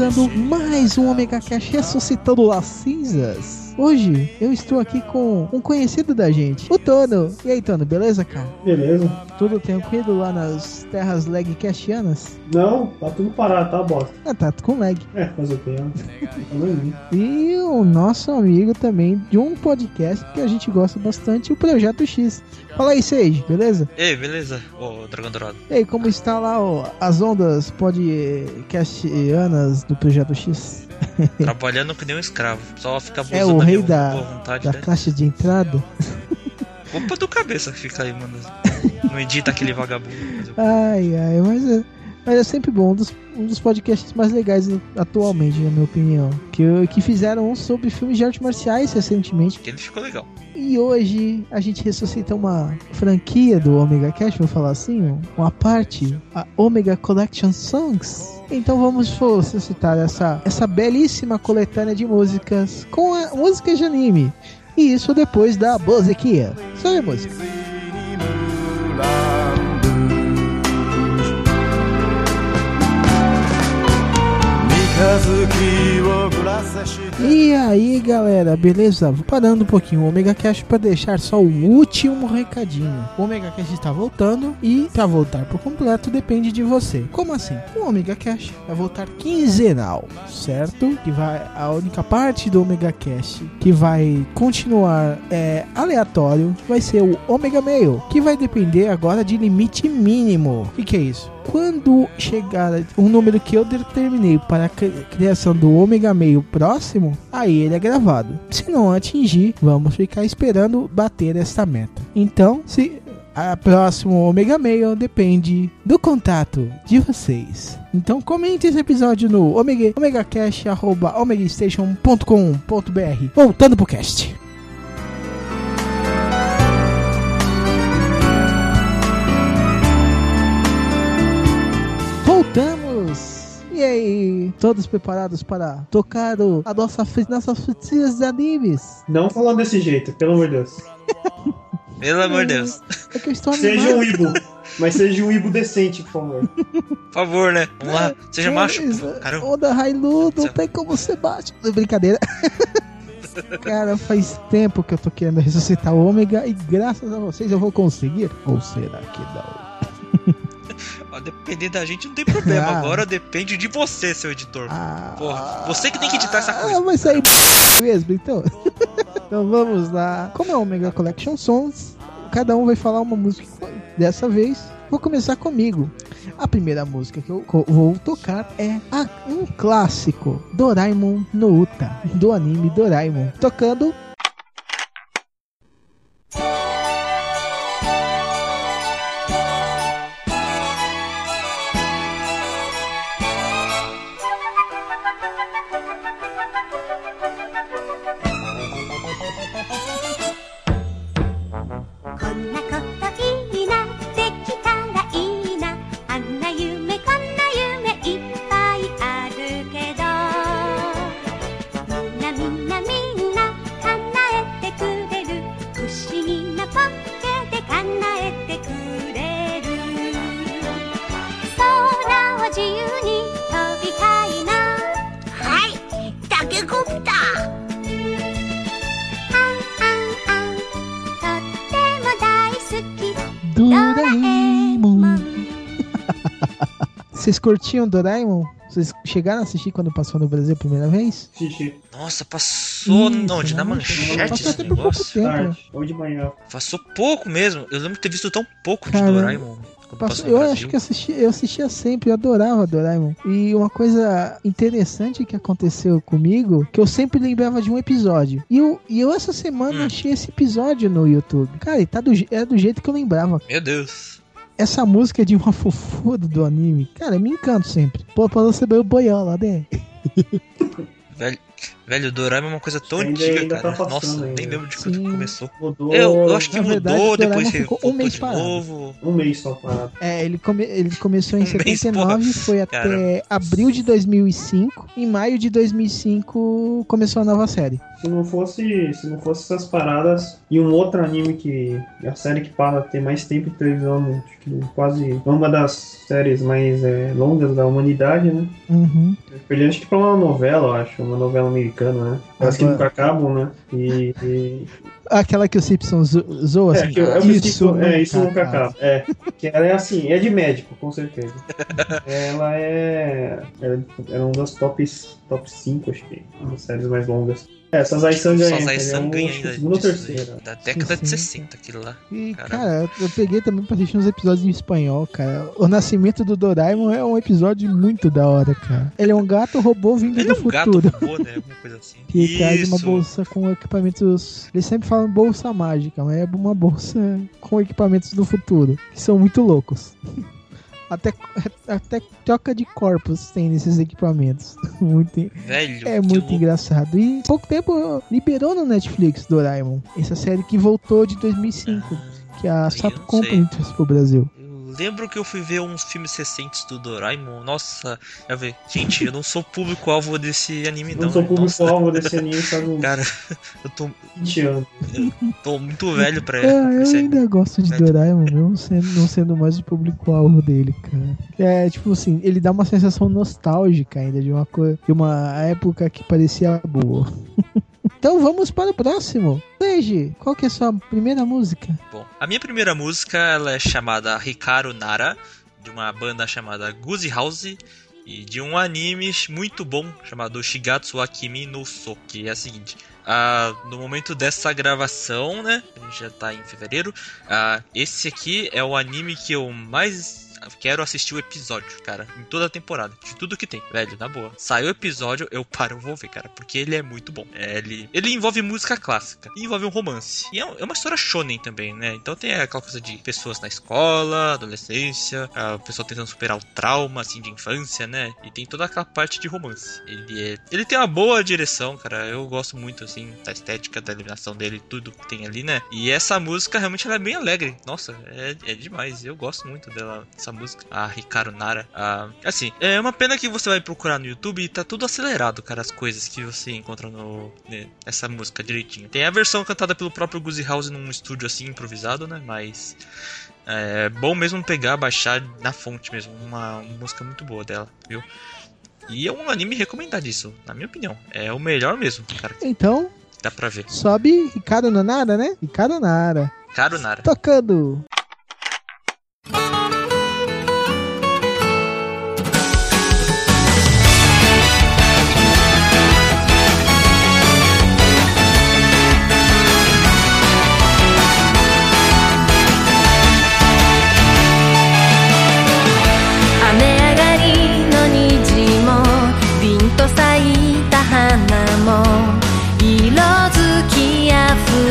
Começando mais um Omega Cash ressuscitando as cinzas. Hoje eu estou aqui com um conhecido da gente, o Tono. E aí, Tono, beleza, cara? Beleza. Tudo tranquilo lá nas terras lagcastianas? Não, tá tudo parado, tá bosta. Ah, tá com lag. É, fazer o que? e o nosso amigo também de um podcast que a gente gosta bastante, o Projeto X. Fala aí, Sage, beleza? Ei, beleza, ô Dragão Dourado. Ei, como está lá ó, as ondas podcastianas do Projeto X? Trabalhando que nem um escravo. Só fica É o rei da, vontade, da né? caixa de entrada. Culpa do cabeça que fica aí, mano. Não edita aquele vagabundo. Ai, ai, mas é, mas é sempre bom. Um dos, um dos podcasts mais legais atualmente, na minha opinião. Que, que fizeram um sobre filmes de artes marciais recentemente. Que ele ficou legal. E hoje a gente ressuscita uma franquia do Omega Cash, vou falar assim, uma parte, a Omega Collection Songs. Então vamos ressuscitar essa, essa belíssima coletânea de músicas com a, músicas de anime. E isso depois da musiquinha. Sobe a música. E aí galera, beleza? Parando um pouquinho o Omega Cash para deixar só o último recadinho. O Omega Cash está voltando e para voltar por completo depende de você. Como assim? O Omega Cash vai voltar quinzenal, certo? Que vai a única parte do Omega Cash que vai continuar é, aleatório vai ser o Omega Mail, que vai depender agora de limite mínimo. O que, que é isso? quando chegar um número que eu determinei para a criação do ômega meio próximo, aí ele é gravado. Se não atingir, vamos ficar esperando bater essa meta. Então, se a próximo ômega meio depende do contato de vocês. Então comente esse episódio no omega, omegacast.omegastation.com.br Voltando pro cast. E aí, todos preparados para tocar o, a nossa, nossas frutinhas de animes? Não falando desse jeito, pelo amor de Deus. Pelo amor de Deus. É que eu estou seja um Ibo, mas seja um Ibo decente, por favor. Por favor, né? Vamos lá. Seja é, macho. Caramba. Oda Hailu, não tem como ser macho. Brincadeira. Cara, faz tempo que eu tô querendo ressuscitar o Ômega e graças a vocês eu vou conseguir. Ou será que não? depender da gente não tem problema. Ah. Agora depende de você, seu editor. Ah. Porra, você que tem que editar essa coisa. Ah, vai sair mesmo, então. então vamos lá. Como é o Omega Collection Songs, cada um vai falar uma música dessa vez. Vou começar comigo. A primeira música que eu vou tocar é a, um clássico, Doraemon no Uta, do anime Doraemon, tocando Vocês curtiam Doraemon? Vocês chegaram a assistir quando passou no Brasil a primeira vez? Xixi. Nossa, passou Isso, onde? Na manchete Passou esse até por pouco negócio? tempo. Tarde. Ou de manhã. Passou pouco mesmo. Eu lembro de ter visto tão pouco Cara, de Doraemon. Passou- eu acho que assisti, eu assistia sempre, eu adorava Doraemon. E uma coisa interessante que aconteceu comigo, que eu sempre lembrava de um episódio. E eu, e eu essa semana Hum. achei esse episódio no YouTube. Cara, e tá do, je- é do jeito que eu lembrava. Meu Deus. Essa música é de uma fofura do anime. Cara, eu me encanto sempre. Pô, você ver o boiola, né? Velho, velho, o Doraemon é uma coisa tão Ainda- antiga, ainda tá cara. passando Nossa, ainda. nem lembro de quando Sim. começou. Mudou Eu, eu acho que Na verdade, mudou, o Doraemon depois ficou um mês de parado. novo. um mês só parado. É, ele, come- ele começou em Um mês, 79, porra. foi até Caramba. abril de 2005. Em maio de 2005 começou a nova série. Se não fosse, se não fosse essas paradas e um outro anime que a série que para ter mais tempo de televisão, acho que quase uma das séries mais é, longas da humanidade, né? Uhum. Perdi acho que pra uma novela, eu acho, uma novela americana, né? Parece que Agora- nunca acabam, né? E, e- Aquela que o Simpson zo- zoa é, assim. que eu, eu isso, é, isso nunca acaba. É, que ela é assim, é de médico, com certeza. ela é, é, é uma das tops, top 5, acho que, das séries mais longas. É, são Só ganha, Zai-san é ganha um, ainda segunda ou terceira. Da década de 60. 60, aquilo lá. E, Caramba. cara, eu peguei também pra assistir uns episódios em espanhol, cara. O Nascimento do Doraemon é um episódio muito da hora, cara. Ele é um gato robô vindo Ele é do um gato futuro. robô, né? Alguma coisa assim. Que traz uma bolsa com equipamentos. Eles sempre falam bolsa mágica, mas é uma bolsa com equipamentos do futuro. Que são muito loucos. Até, até troca de corpos tem nesses equipamentos. Muito, Velho, é muito louco. engraçado. E pouco tempo liberou no Netflix Doraemon. Essa série que voltou de 2005. Que a Sato Company trouxe pro Brasil. Eu lembro que eu fui ver uns filmes recentes do Doraemon. Nossa, já ver. Gente, eu não sou público-alvo desse anime, não. Não sou né? Público-alvo desse anime Cara, eu tô, 20 anos. tô muito velho pra É, eu esse anime. ainda gosto de É. Doraemon, mesmo sendo, não sendo mais o público-alvo dele, cara. É, tipo assim, ele dá uma sensação nostálgica ainda de uma, co- de uma época que parecia boa. então vamos para o próximo. Leiji, qual que é a sua primeira música? Bom, a minha primeira música ela é chamada Hikaru Nara, de uma banda chamada Guzi House e de um anime muito bom chamado Shigatsu Akimi no So, que é a seguinte. ah, no momento dessa gravação, né? A gente já tá em fevereiro. ah, esse aqui é o anime que eu mais quero assistir o episódio, cara, em toda a temporada, de tudo que tem, velho, na boa. Saiu o episódio, eu paro, vou ver, cara, porque ele é muito bom. É, ele, ele envolve música clássica, envolve um romance. E é, é uma história shonen também, né? Então tem aquela coisa de pessoas na escola, adolescência, a pessoa tentando superar o trauma, assim, de infância, né? E tem toda aquela parte de romance. Ele, é, ele tem uma boa direção, cara, eu gosto muito, assim, da estética, da iluminação dele, tudo que tem ali, né? E essa música realmente ela é bem alegre. Nossa, é, é demais. Eu gosto muito dela, essa música. A Hikaru Nara. Ah, assim, é uma pena que você vai procurar no YouTube e tá tudo acelerado, cara, as coisas que você encontra no né, essa música direitinho. Tem a versão cantada pelo próprio Guzi House num estúdio assim improvisado, né? Mas é bom mesmo pegar, baixar na fonte mesmo. Uma, uma música muito boa dela, viu? E é um anime recomendadíssimo, na minha opinião. É o melhor mesmo, cara. Então, Dá pra ver. sobe Ricardo Nanara, né? Ricardo Nara. Caro Nara. Tocando.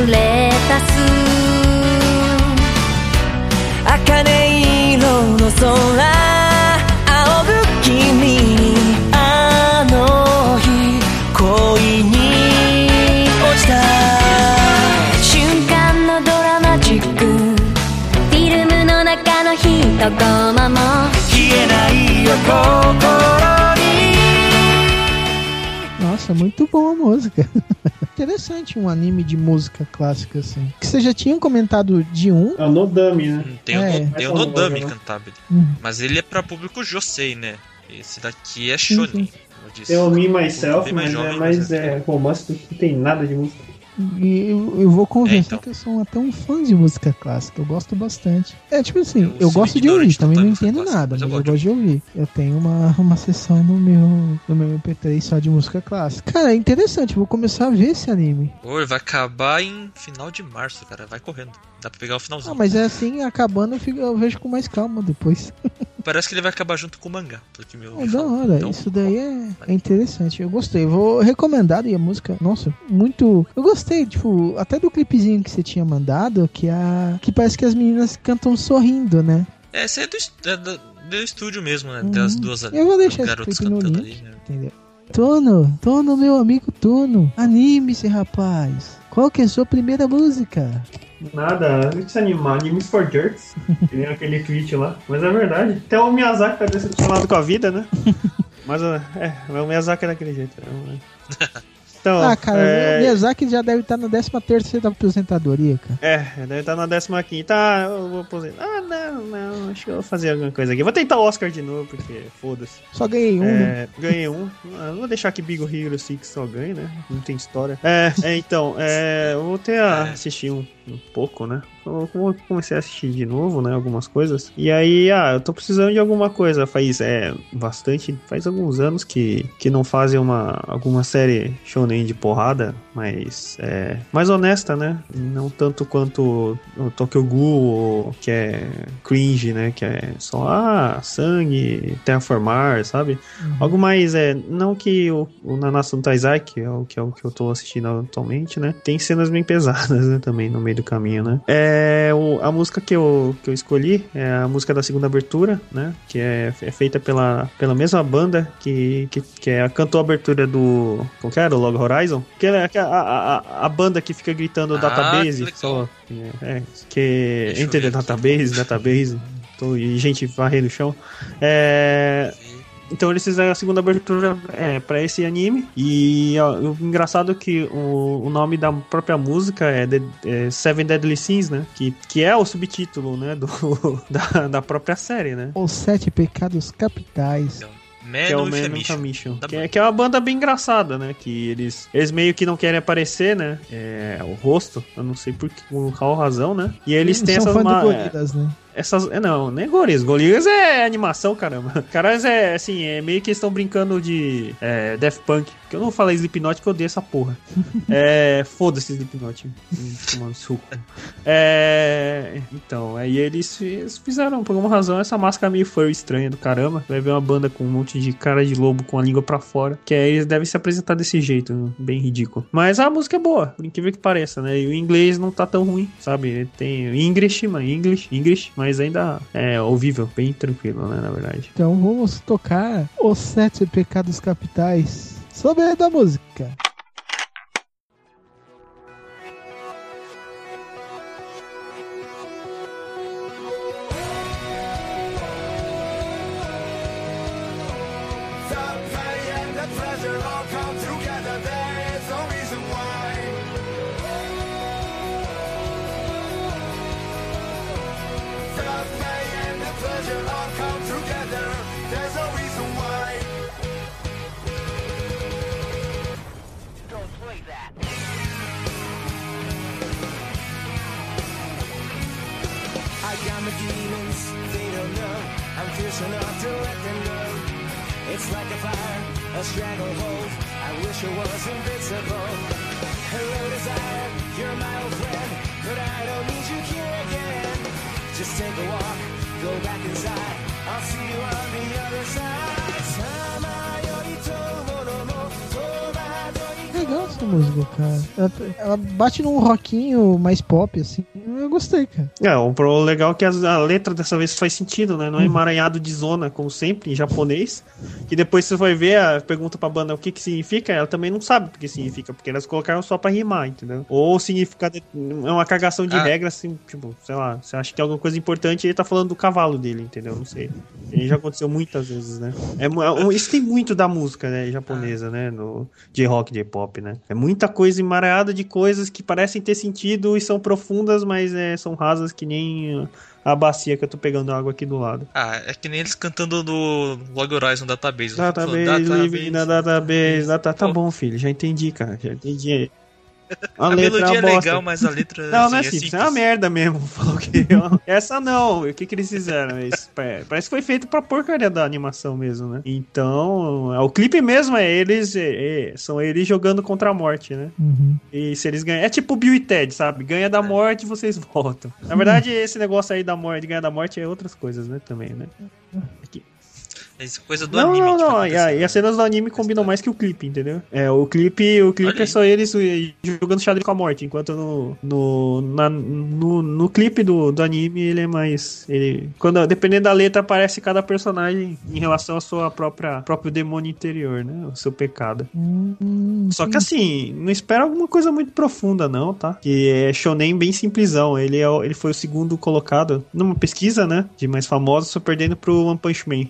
れ Nossa, muito boa a música. Interessante um anime de música clássica assim. Que vocês já tinham comentado de um. É o Nodami, né? Tem o, É. no, tem o Nodami Né? Cantabile. Hum. Mas ele é pra público Josei, né? Esse daqui é Shonen. eu disse. Tem o Me Myself, mais mas é jovem, mais mas é- é, romance do que tem nada de música. E eu, eu vou confessar É, então. que eu sou até um fã de música clássica. Eu gosto bastante. É tipo assim, Eu eu, gosto de ouvir, também não entendo clássica, nada, mas mas eu eu gosto de ouvir. Eu tenho uma, uma sessão no meu, no meu MP3 só de música clássica. Cara, é interessante, vou começar a ver esse anime. Ele vai acabar em final de março, cara. Vai correndo. Dá pra pegar o finalzinho. Ah, mas é assim, acabando eu, fico- eu vejo com mais calma depois. Parece que ele vai acabar junto com o mangá. Pelo que meu É da hora, Então, isso daí é, é interessante. Eu gostei, vou recomendar e a música, nossa, muito. Eu gostei, tipo, até do clipezinho que você tinha mandado, que a que parece que as meninas cantam sorrindo, né? É, esse é do, é do, do estúdio mesmo, né? Uhum. Das duas Eu vou deixar esse clipe no link. ali, né? Entendeu? Tono, Tono, meu amigo Tono, anime-se, rapaz. Qual que é a sua primeira música? Nada, não se animar. Animes for Jerks. que nem aquele tweet lá. Mas é verdade. Até o Miyazaki tá decepcionado com a vida, né? Mas é, o Miyazaki é daquele jeito. né? Então, ah, cara, é, o Miyazaki já deve estar na 13 terceira aposentadoria, cara. É, deve estar na 15. Tá, eu vou aposentar. Ah, não, não, acho que eu vou fazer alguma coisa aqui. Vou tentar o Oscar de novo, porque foda-se. Só ganhei um, né? É, ganhei um. Ah, não vou deixar que Big Hero 6 só ganhe, né? Não tem história. É, é, então, é, eu vou ter a assistir um, um pouco, né? Eu, comecei a assistir de novo, né? Algumas coisas. E aí, ah, eu tô precisando de alguma coisa. Faz é, bastante. Faz alguns anos que, que não fazem uma, alguma série shonen de porrada, mas é mais honesta, né? Não tanto quanto o Tokyo Ghoul, que é cringe, né? Que é só ah, sangue, terraformar, sabe? Algo mais, é, não que o, o Nanatsu no Taizai, que é o, que é o que eu tô assistindo atualmente, né? Tem cenas bem pesadas, né? Também no meio do caminho, né? É, o, a música que eu, que eu escolhi é a música da segunda abertura, né? Que é, é feita pela, pela mesma banda que, que, que é, cantou a abertura do. Como que era? Do Log Horizon? Que é que é a, a, banda que fica gritando Ah, database. que. Só, é, que database, database. Tô, e gente varrendo o chão. É, então eles fizeram a segunda abertura é, para esse anime. E ó, o engraçado é que o, o nome da própria música é, The- é Seven Deadly Sins, né? Que, que é o subtítulo, né? Do, da, da própria série, né? Os Sete Pecados Capitais. Man que é o Man. Mission. Da Que é, que é uma banda bem engraçada, né? Que eles, eles meio que não querem aparecer, né? É, o rosto, eu não sei por, que- por qual razão, né? E eles têm são essas fã ma- do é, Gorilas, né? Essas. é, Não, nem Gorilas. Gorilas é animação, caramba. Caras é assim, é meio que eles estão brincando de é, Death Punk. Que eu não falei Slipknot que eu odeio essa porra. é. Foda-se Slipknot. Hum, Tomando suco. É. Então, aí eles, eles fizeram, por alguma razão, essa máscara meio furry estranha do caramba. Vai ver uma banda com um monte de cara de lobo com a língua pra fora. Que aí eles devem se apresentar desse jeito, bem ridículo. Mas a música é boa, por incrível que pareça, né? E o inglês não tá tão ruim, sabe? Tem English, mas English, English, mas ainda é ouvível, bem tranquilo, né? Na verdade. Então vamos tocar Os Sete Pecados Capitais. Sobre da música. Bate num rockinho mais pop, assim. Gostei, cara. É, o pro legal é que as- a letra dessa vez faz sentido, né? Não é emaranhado de zona, como sempre, em japonês. Que depois você vai ver, a pergunta pra banda o que que significa, ela também não sabe o que significa, porque elas colocaram só pra rimar, entendeu? Ou significa é uma cagação de Ah. regra, assim, tipo, sei lá, você acha que tem alguma coisa importante e ele tá falando do cavalo dele, entendeu? Não sei. E já aconteceu muitas vezes, né? É, é- isso tem muito da música, né, japonesa, né? No J-rock, J-pop, né? É muita coisa emaranhada de coisas que parecem ter sentido e são profundas, mas é, são rasas que nem a bacia que eu tô pegando água aqui do lado. Ah, é que nem eles cantando do Log Horizon Database. Database, Falando, living na database. Data, tá Pô. bom, filho, já entendi, cara, já entendi. A, A, letra melodia é legal, mas a letra Não, não é assim, simples, é uma merda mesmo. Falou que essa não. O que que eles fizeram? Pa- parece que foi feito pra porcaria da animação mesmo, né? Então, é, o clipe mesmo é eles, é- é- são eles jogando contra a morte, né? Uhum. E se eles ganham, é tipo Bill e Ted, sabe? Ganha da morte, vocês voltam. Na verdade, esse negócio aí da morte, ganha da morte é outras coisas, né? Também, né? Isso é coisa do Não, anime. não, não. vai E, a- e as cenas do anime combinam mais que o clipe, entendeu? É, o clipe, o clipe Olha é aí. só eles jogando xadrez com a morte, enquanto no, no, na- no, no clipe do, do anime ele é mais. Ele, quando, dependendo da letra, aparece cada personagem em relação à sua própria próprio demônio interior, né? O seu pecado. Hum, Só que assim, não espera alguma coisa muito profunda, não, tá? Que é shonen bem simplesão. Ele, é, ele foi o segundo colocado numa pesquisa, né? De mais famosos, só perdendo pro One Punch Man.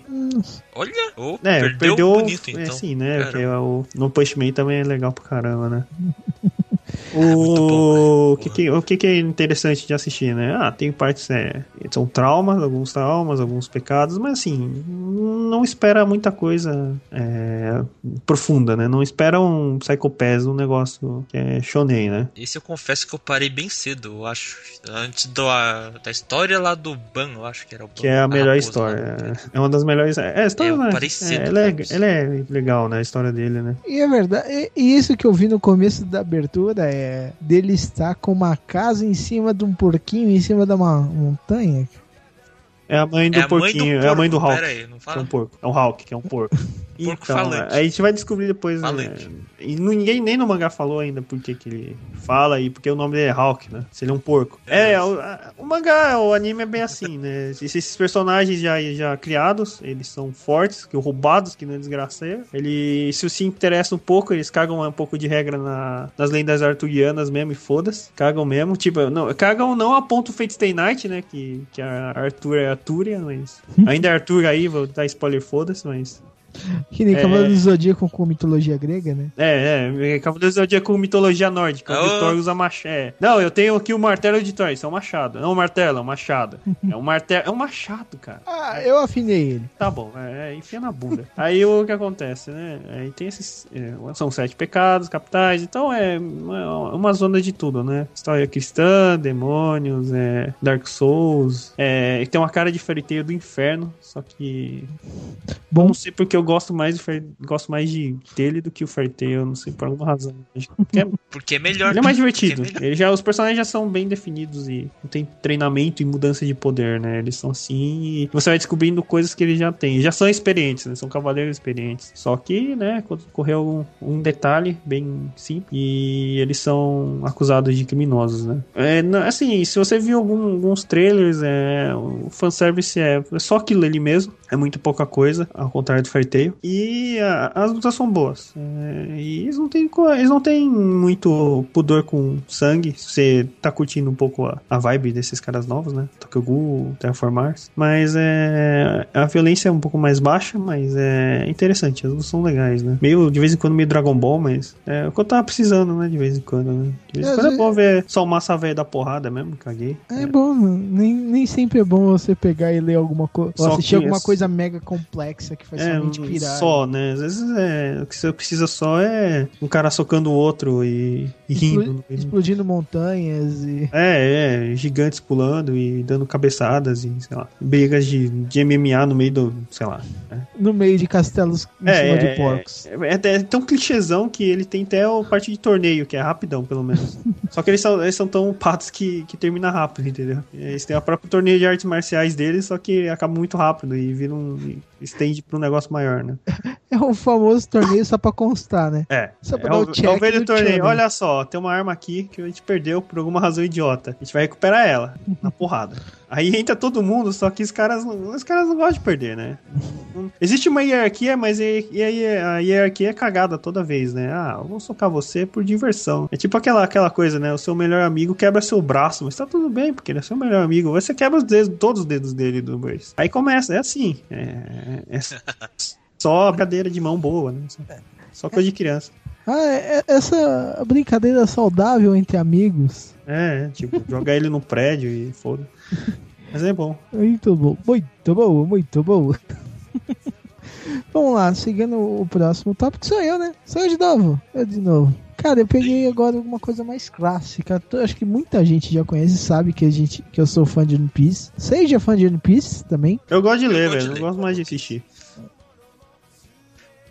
Olha, oh, É, perdeu, perdeu, bonito, é, então. sim, né? Caramba. Porque o No Punch Man também é legal pra caramba, né? bom, O, o, que, que, o que que é interessante de assistir, né? Ah, tem partes, é, são traumas, alguns traumas, alguns pecados, mas assim, não espera muita coisa é, profunda, né? Não espera um Psycho Pass, um negócio que é shonen, né? Esse eu confesso que eu parei bem cedo, eu acho. Antes do, a- da história lá do Ban, eu acho que era o Ban. Que é a melhor raposa história. É, é uma das melhores. É, a história, Eu né? parei cedo é, ela, é, ela é legal, né? A história dele, né? E é verdade. E, e isso que eu vi no começo da abertura é dele estar com uma casa em cima de um porquinho, em cima de uma montanha. É a mãe do É a mãe do porquinho, é a mãe do Hulk. pera aí, não que é fala? um porco. É um Hulk, que é um porco. Porco então, falante. aí a gente vai descobrir depois. Né? Falante. E ninguém nem no mangá falou ainda por que que ele fala aí, porque o nome dele é Hulk, né? Se ele é um porco. É. É, o, a- o mangá, o anime é bem assim, né? Esses personagens já, já criados, eles são fortes, que roubados, que não é desgraceiro. Ele se se interessa um pouco, eles cagam um pouco de regra na- nas lendas arturianas mesmo e foda-se. Cagam mesmo. Tipo, não, cagam não a ponto Fate Stay Night, né? Que, que a Arthur é Artúria, mas. Ainda é Arthur aí, vou dar spoiler, foda-se, mas. Que nem É. Cavaleiro do Zodíaco com mitologia grega, né? É, é, Cavaleiros do Zodíaco com mitologia nórdica, Ah, o Thor usa machado. É. Não, eu tenho aqui o martelo de Thor, isso é um machado. Não é um martelo, é um machado. É um martelo, é um machado, cara. Ah, eu afinei ele. Tá bom, é, é, enfia na bunda. Aí o que acontece, né? Aí tem esses. é, são sete pecados capitais, então é uma, uma zona de tudo, né? História cristã, demônios, é, Dark Souls. É, e tem uma cara de Fairy Tail do inferno, só que. Bom. Eu não sei porque eu gosto mais de, gosto mais de dele do que o Fairy Tail, eu não sei por alguma razão. Porque é- Porque é melhor. ele é mais divertido. é. Ele já, os personagens já são bem definidos e não tem treinamento e mudança de poder, né? Eles são assim e você vai descobrindo coisas que eles já têm. Já são experientes, né? São cavaleiros experientes. Só que, né, ocorreu um, um detalhe bem simples e eles são acusados de criminosos, né? É, não- assim, se você viu algum- alguns trailers, é, o fanservice é, é só aquilo ali mesmo. É muito pouca coisa, ao contrário do Fairy E a- as lutas são boas. É, e eles não têm eles não têm muito pudor com sangue. Se você tá curtindo um pouco a, a vibe desses caras novos, né? Tokyo Ghoul, Terraform Mars. Mas é, a violência é um pouco mais baixa, mas é interessante. As lutas são legais, né? Meio, de vez em quando, meio Dragon Ball, mas é o que eu tava precisando, né? De vez em quando, né? De vez em É, quando é às bom ver só o massa velho da porrada mesmo, caguei. É bom, mano. Nem, nem sempre é bom você pegar e ler alguma coisa. Ou assistir alguma coisa mega complexa que faz É, sua mente pirar. só, né? Às vezes é, o que você precisa só é um cara socando o outro e, e rindo. Meio. Explodindo montanhas e. É, é, gigantes pulando e dando cabeçadas e, sei lá, brigas de, de MMA no meio do, sei lá. né? no meio de castelos em É, cima é, de porcos. É, é, é tão clichêzão que ele tem até o parte de torneio, que é rapidão, pelo menos. Só que eles são, eles são tão patos que, que termina rápido, entendeu? Eles têm a própria torneio de artes marciais deles, só que acaba muito rápido e vira um. estende pra um negócio maior, né? É o famoso torneio só pra constar, né? É. Só pra É dar o, o check é o velho no torneio. channel. Olha só, tem uma arma aqui que a gente perdeu por alguma razão idiota. A gente vai recuperar ela na porrada. Aí entra todo mundo, só que os caras, não- os caras não gostam de perder, né? Existe uma hierarquia, mas e- e a hierarquia é cagada toda vez, né? Ah, eu vou socar você por diversão. É tipo aquela, aquela coisa, né? O seu melhor amigo quebra seu braço, mas tá tudo bem, porque ele é seu melhor amigo. Você quebra os dedos, todos os dedos dele do braço. Aí começa, é assim. É, é só brincadeira de mão boa, né? Só, só coisa de criança. Ah, é- é- essa brincadeira saudável entre amigos. É, tipo, jogar ele no prédio e foda. Mas é bom. Muito bom, muito bom, muito bom. Vamos lá, seguindo o próximo tópico, sou eu, né? Sou eu de novo. Eu de novo. Cara, eu peguei agora alguma coisa mais clássica. Eu Acho que muita gente já conhece, sabe que, a gente, que eu sou fã de One Piece. Seja fã de One Piece também. Eu gosto de ler, gosto de velho. ler. Não gosto mais de assistir.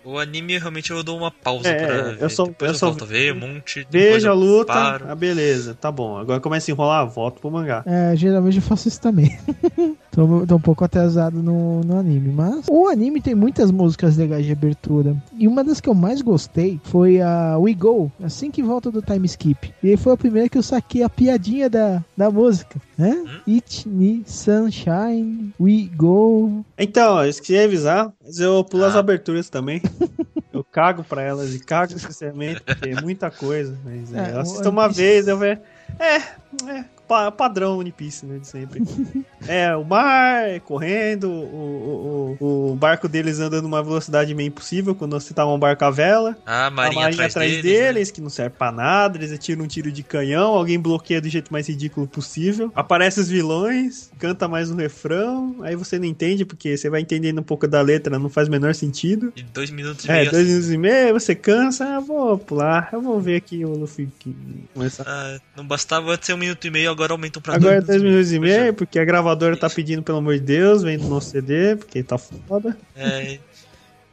O anime realmente eu dou uma pausa É, pra eu ver. só- Depois eu eu, só volto a ver um monte. Vejo a luta, paro. ah, beleza, tá bom. Agora começa a enrolar, volto pro mangá. É, geralmente eu faço isso também. tô, tô um pouco atrasado no, no anime. Mas o anime tem muitas músicas legais de abertura. E uma das que eu mais gostei foi a We Go, assim que volta do time skip. E aí foi a primeira que eu saquei a piadinha da, da música. Né? It Me Sunshine, We Go. Então, eu esqueci de avisar, mas eu pulo as Ah. aberturas também. Eu cago pra elas e cago sinceramente, porque é muita coisa. Mas é, É, uma vez, eu vejo. É, é, pa- padrão One Piece, né, de sempre. é, o mar correndo, o, o, o, barco deles andando numa velocidade meio impossível quando você tá um barco à vela. Ah, a A Marinha, marinha atrás, atrás deles. né? deles, que não serve pra nada, eles atiram um tiro de canhão, alguém bloqueia do jeito mais ridículo possível. Aparece os vilões, canta mais um refrão, aí você não entende, porque você vai entendendo um pouco da letra, não faz o menor sentido. E dois minutos e É, meio. dois minutos e meio, você cansa, ah, vou pular, eu vou ver aqui o Luffy que começar. Ah, não bastava antes ser um minuto e meio, agora aumentam pra Agora é dois minutos e meio, porque a gravadora tá pedindo, pelo amor de Deus, vem do nosso CD, porque tá foda. É,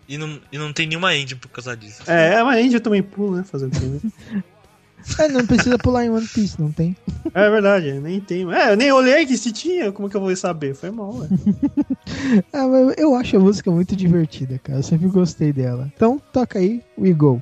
e, não, e não tem nenhuma engine por causa disso. É, mas a Índia também pula, né? Fazer o quê, né? É, não precisa pular em One Piece, não tem. É verdade, nem tem. É, eu nem olhei que se tinha, como que eu vou saber? Foi mal, ué. Ah, mas eu acho a música muito divertida, cara. Eu sempre gostei dela. Então, toca aí, We Go.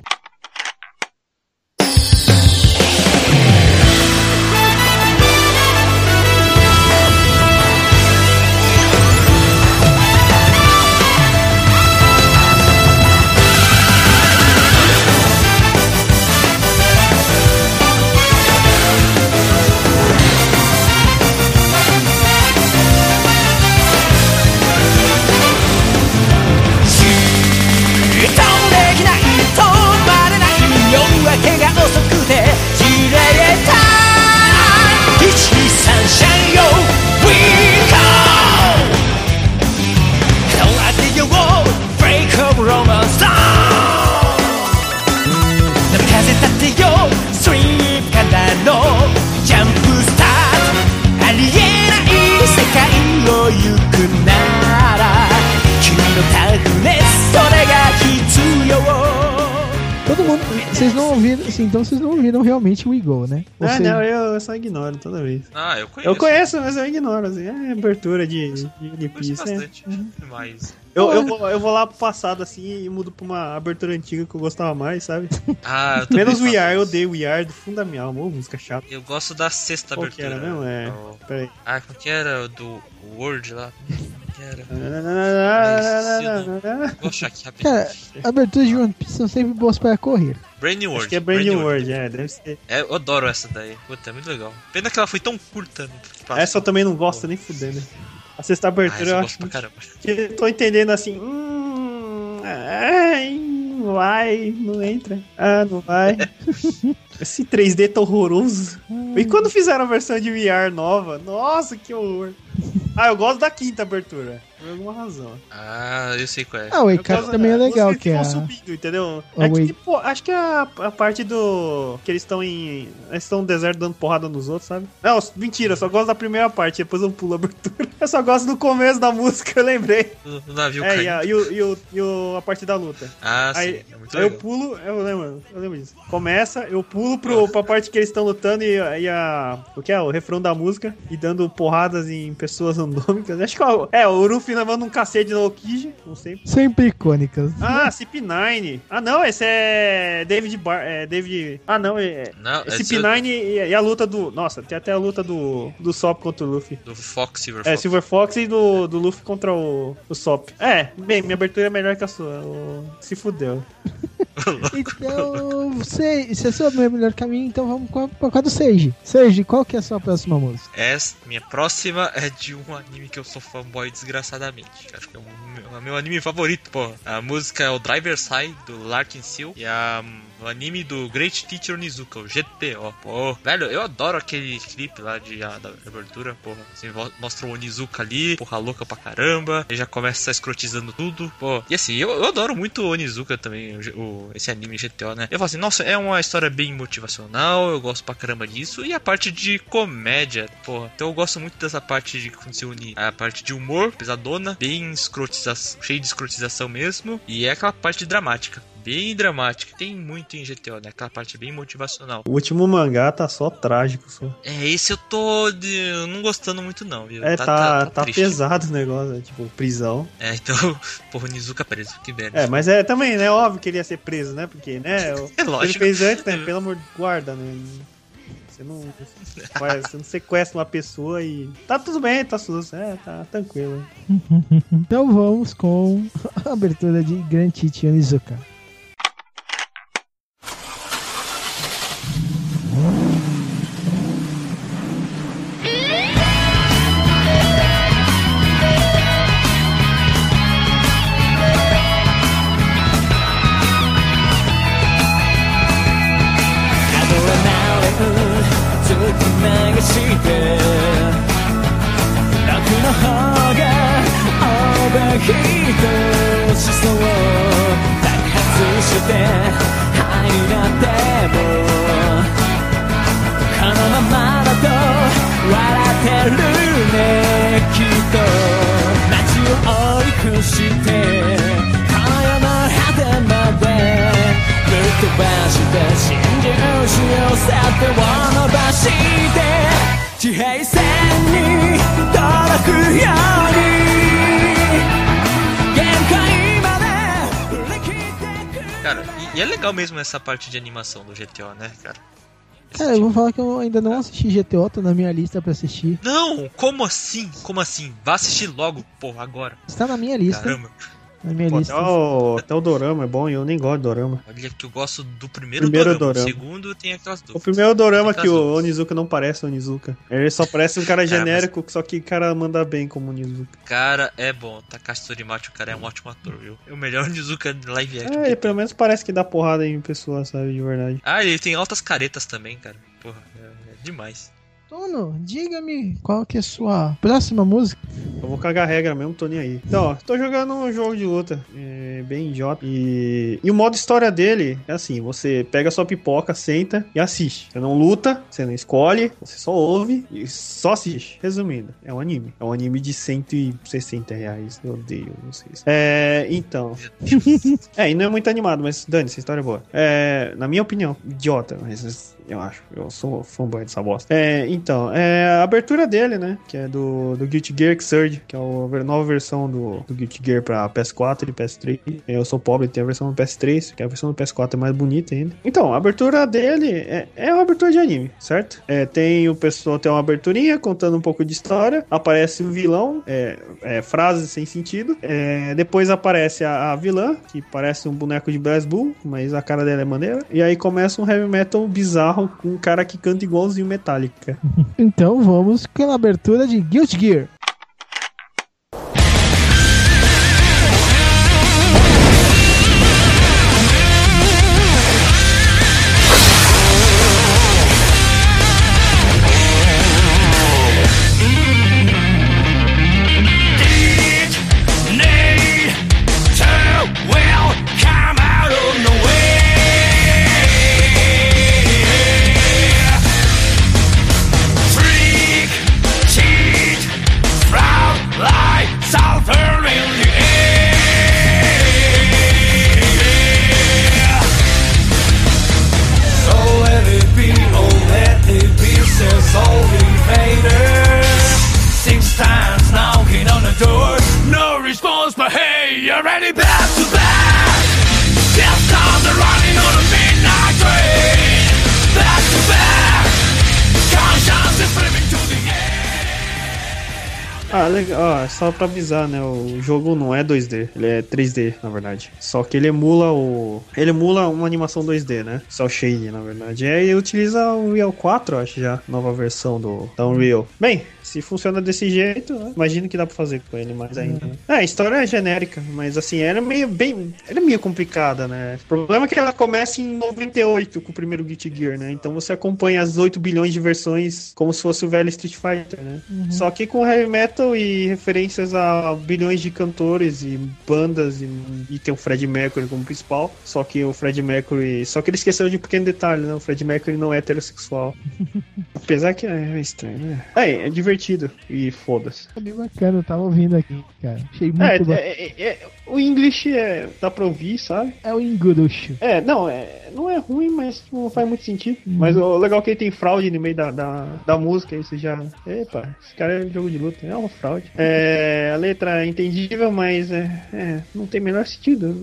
Né? Ou Ah, seja, não, eu só ignoro toda vez. Ah, eu conheço. Eu conheço, mas eu ignoro, assim. É abertura de, de é. Mas. Eu, eu, vou, eu vou lá pro passado, assim, e mudo pra uma abertura antiga que eu gostava mais, sabe? Ah, eu Menos We Are, eu odeio We Are do fundo da minha alma. Ô, música chata. Eu gosto da sexta Qual que abertura. era mesmo? É. O- Peraí. Ah, como que era? O Do Word lá? Como que era? Vou achar aqui rapidinho. Cara, aberturas de One Piece são sempre boas para correr. Brand New World. Acho que é Brand New World, é, deve ser. É, eu adoro essa daí. Puta, é muito legal. Pena que ela foi tão curta. Essa eu também não gosto nem fudendo. A sexta Ah, abertura essa eu eu acho gosto pra caramba. que eu tô entendendo assim. Hum, ai, não vai, não entra. Ah, não vai. Esse 3D tão horroroso. E quando fizeram a versão de VR nova? Nossa, que horror. Ah, eu gosto da quinta abertura. Por alguma razão. Ah, eu sei qual é. Ah, o gosto- também é legal, que é. subindo, entendeu? Oh, É que, tipo, acho que a, a parte do. Que eles estão em. Eles estão no deserto dando porrada nos outros, sabe? Não, mentira, eu só gosto da primeira parte, depois eu pulo a abertura. Eu só gosto do começo da música, eu lembrei. O, navio É, e, caindo. a, e, o, e, o, e o- a parte da luta. Ah, sim. Aí, é muito aí eu legal. pulo, eu lembro, eu lembro disso. Começa, eu pulo pro, pra parte que eles estão lutando e, e a. O que é? O refrão da música e dando porradas em pessoas randômicas. Acho que é o- é, o Ruffy levando um cacete no Okiji, não sei. Sempre icônicas. Ah, CP9. Ah, não, esse é David Bar. É David. Ah, não, é. Não, é esse CP9 e, e a luta do. Nossa, tem até a luta do, do Sop contra o Luffy. Do Fox Silver É, Fox. Silver Fox e do, do Luffy contra o, o Sop. É, bem, minha abertura é melhor que a sua. o- Se fudeu. Então, você, se é seu melhor caminho, então vamos com a, com a do Seiji. Seiji, qual que é a sua próxima música? Essa, minha próxima é de um anime que eu sou fanboy Acho que é o meu, é meu anime favorito, pô. A música é o Driver Side, do Larkin Seal. E a, o anime do Great Teacher Onizuka, o GTO. Pô, velho, eu adoro aquele clipe lá de, a, da abertura, porra. Assim, vo- mostra o Onizuka ali, porra louca pra caramba. Ele já começa escrotizando tudo, pô. E assim, eu, eu adoro muito o Onizuka também, o o, esse anime GTO, né? Eu falo assim, nossa, é uma história bem motivacional, eu gosto pra caramba disso. E a parte de comédia, porra. Então eu gosto muito dessa parte de quando se une a parte de humor, pesadona, bem escrotização, cheio de escrotização mesmo. E é aquela parte dramática. Bem dramática. Tem muito em GTO, né? Aquela parte bem motivacional. O último mangá tá só trágico, só. É, esse eu tô de- não gostando muito, não, viu? É, tá, tá, triste. pesado o negócio, né? tipo, prisão. É, então, porra, o Nizuka preso, que merda. É, mas é também, né? Óbvio que ele ia ser preso, né? Porque, né? o- É Ele lógico. fez antes, né? Pelo amor de guarda, né? Você não, faz- você não sequestra uma pessoa e. Tá tudo bem, tá sujo. É, tá tranquilo. Então vamos com a abertura de Grand Teacher Onizuka. Essa parte de animação do GTO, né, cara? Esse Cara, eu tipo- vou falar que eu ainda não assisti GTO, tá na minha lista pra assistir. Não, como assim? Como assim? Vá assistir logo, porra, agora. Está na minha lista. Caramba. Na minha Pô, lista. até, o, até o Dorama é bom e eu nem gosto de Dorama. Olha que eu gosto do primeiro, Primeiro dorama. dorama. O segundo tem aquelas O dúvidas. primeiro Dorama que o. Onizuka não parece o Onizuka. Ele só parece um cara mas- genérico, só que o cara manda bem como Onizuka. Cara, é bom. Takashi Torimachi, o cara é um ótimo ator, viu? É o melhor Nizuka live action. É, ele pelo menos parece que dá porrada em pessoas, sabe, de verdade. Ah, ele tem altas caretas também, cara. Porra, é, é demais. Tono, diga-me qual que é a sua próxima música. Eu vou cagar a regra mesmo, tô nem aí. Então, ó, tô jogando um jogo de luta. É bem idiota. E... e o modo história dele é assim: você pega sua pipoca, senta e assiste. Você não luta, você não escolhe, você só ouve e só assiste. Resumindo, é um anime. É um anime de 160 reais. Eu odeio vocês. É, então. Meu Deus. É, e não é muito animado, mas dane, essa história é boa. É, na minha opinião, idiota, mas eu acho, eu sou fanboy dessa bosta. É, então, é a abertura dele, né? Que é do, do Guilty Gear Xrd, que é a nova versão do, do Guilty Gear pra PS4 e PS3. Eu sou pobre, tem a versão do PS3, que a versão do PS4 é mais bonita ainda. Então, a abertura dele é, é uma abertura de anime, certo? É, tem o pessoal, tem uma aberturinha contando um pouco de história, aparece o vilão, é, é, frases sem sentido. É, depois aparece a, a vilã, que parece um boneco de Brass Bull, mas a cara dela é maneira. E aí começa um heavy metal bizarro com um cara que canta igualzinho Metallica. Então vamos com a abertura de Guilty Gear. Só pra avisar, né? O jogo não é 2D, ele é 3D, na verdade. Só que ele emula o. Ele emula uma animação 2D, né? Só shade, na verdade. E aí utiliza o Unreal 4, acho já, nova versão do da Unreal. Bem, se funciona desse jeito, né? imagino que dá pra fazer com ele mais ainda. Né? É, a história é genérica, mas assim, ela é meio bem. Ela é meio complicada, né? O problema é que ela começa em 98 com o primeiro Guilty Gear, né? Então você acompanha as 8 bilhões de versões como se fosse o velho Street Fighter, né? Só que com Heavy Metal e referências a bilhões de cantores e bandas e, e tem o Fred Mercury como principal. Só que o Fred Mercury. Só que ele esqueceu de um pequeno detalhe, né? O Fred Mercury não é heterossexual. Apesar que é estranho, né? É, é divertido e foda-se. É bacana, eu tava ouvindo aqui, cara. Achei muito É, bacana. é, é, é, o English é, dá pra ouvir, sabe? É o Enguruxo. É, não, é, não é ruim, mas não faz muito sentido. Mas o legal é que ele tem fraude no meio da, da, da música, aí você já. Epa, esse cara é jogo de luta, é uma fraude. É, a letra é entendível, mas é, é, não tem menor sentido.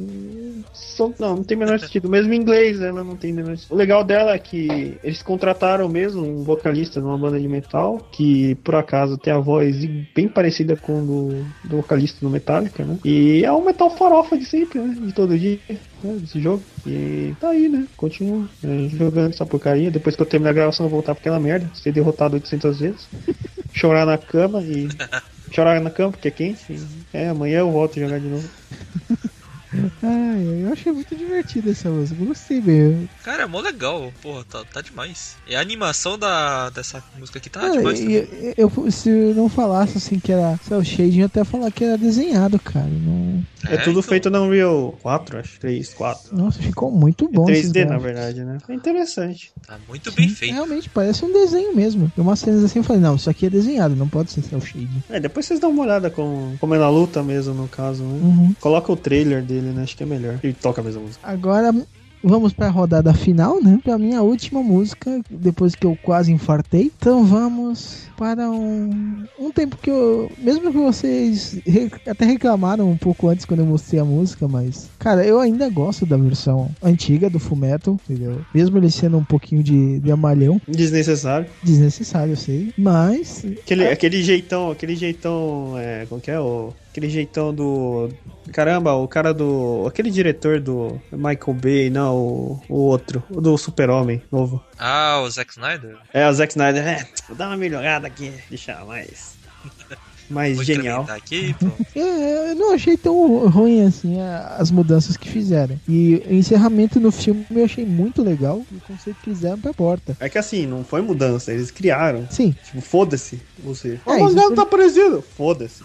Só- não, não tem o menor sentido. Mesmo em inglês ela não tem o menor sentido. O legal dela é que eles contrataram mesmo um vocalista numa banda de metal, que por acaso tem a voz bem parecida com o do, do vocalista do Metallica, né? E é um metal farofa de sempre, né? De todo dia né, desse jogo. E tá aí, né? Continuo é, jogando essa porcaria. Depois que eu terminar a gravação, eu vou voltar pra aquela merda. Ser derrotado 800 vezes. chorar na cama e. Chorar na cama porque é quente. E, é, amanhã eu volto a jogar de novo. Ai, eu achei muito divertida essa música. eu Gostei mesmo. Cara, é mó legal, porra, tá, tá demais. E a animação da, dessa música aqui tá Cara, demais. e- eu, eu- se eu não falasse assim que era cel shading, eu ia até falar que era desenhado, cara. Não... É, tudo então, feito na Unreal 4, acho. 3, 4. Nossa, ficou muito É bom. esses 3D, na verdade, né? É interessante. Tá muito bem Sim, feito. Realmente, parece um desenho mesmo. E umas cenas assim eu falei, não, isso aqui é desenhado, não pode ser cel shading. É, depois vocês dão uma olhada com, como é na luta mesmo, no caso, né? Uhum. Coloca o trailer dele, né? Acho que é melhor. E toca a mesma música. Agora vamos pra rodada final, né? Pra minha última música, depois que eu quase infartei. Então vamos para um, um tempo que eu. Mesmo que vocês re- até reclamaram um pouco antes quando eu mostrei a música, mas. Cara, eu ainda gosto da versão antiga do Fullmetal, entendeu? Mesmo ele sendo um pouquinho de, de amalhão, Desnecessário. desnecessário, eu sei. Mas. Aquele, aquele jeitão, aquele jeitão, é, como que é? O, aquele jeitão do... Caramba, o cara do... Aquele diretor do Michael Bay, não, o, o outro, o do Super-Homem novo. Ah, o Zack Snyder? É, o Zack Snyder, é, vou dar uma melhorada aqui, deixar mais... Mais Vou genial. aqui. É, eu não achei tão ruim assim as mudanças que fizeram. E o encerramento no filme eu achei muito legal. E o conceito que fizeram pra porta. É que assim, não foi mudança, eles criaram. Sim, Tipo, foda-se você. É, o mangá não foi- tá parecido. Foda-se.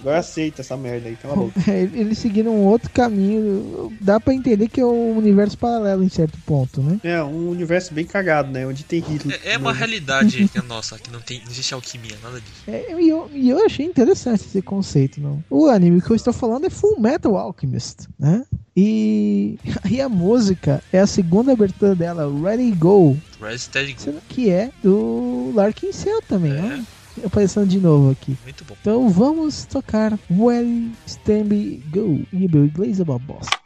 Agora aceita essa merda aí, cala a boca. eles seguiram um outro caminho. Dá pra entender que é um universo paralelo em certo ponto, né? É, um universo bem cagado, né? Onde tem Hitler. É, é uma realidade que é nossa, que não, tem, não existe alquimia, nada disso. É, e, eu, e eu achei interessante esse conceito. Não? O anime que eu estou falando é Full Metal Alchemist, né? E, e a música é a segunda abertura dela, Ready Go, Red Steady Go, que é do Larkin Cell também, É. ó. Aparecendo de novo aqui. muito bom. Então vamos tocar Well Stand Me Go em meu inglês é uma bosta.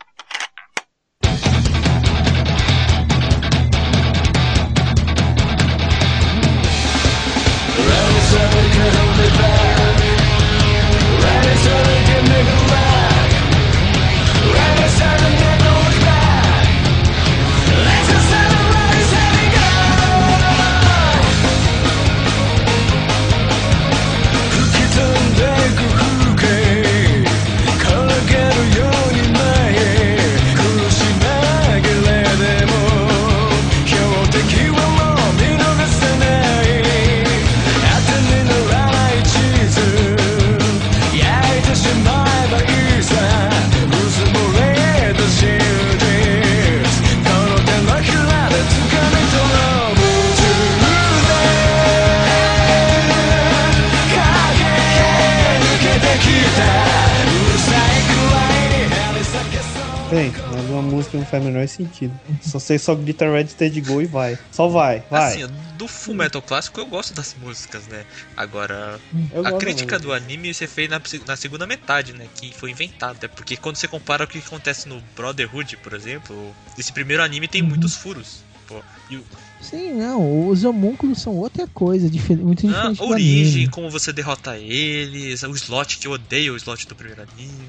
Bem, mas uma música não faz o menor sentido. Só você só grita Red Steady Go e vai. Só vai, vai. Assim, do Full Metal clássico eu gosto das músicas, né? Agora, Eu a crítica mesmo. do anime você fez na, na segunda metade, né? Que foi inventada. Porque quando você compara o que acontece no Brotherhood, por exemplo, esse primeiro anime tem muitos furos. Pô, e o- Sim, não, os homúnculos são outra coisa, difer- muito a diferente do origem, anime. como você derrota eles, o slot que eu odeio, o slot do primeiro anime.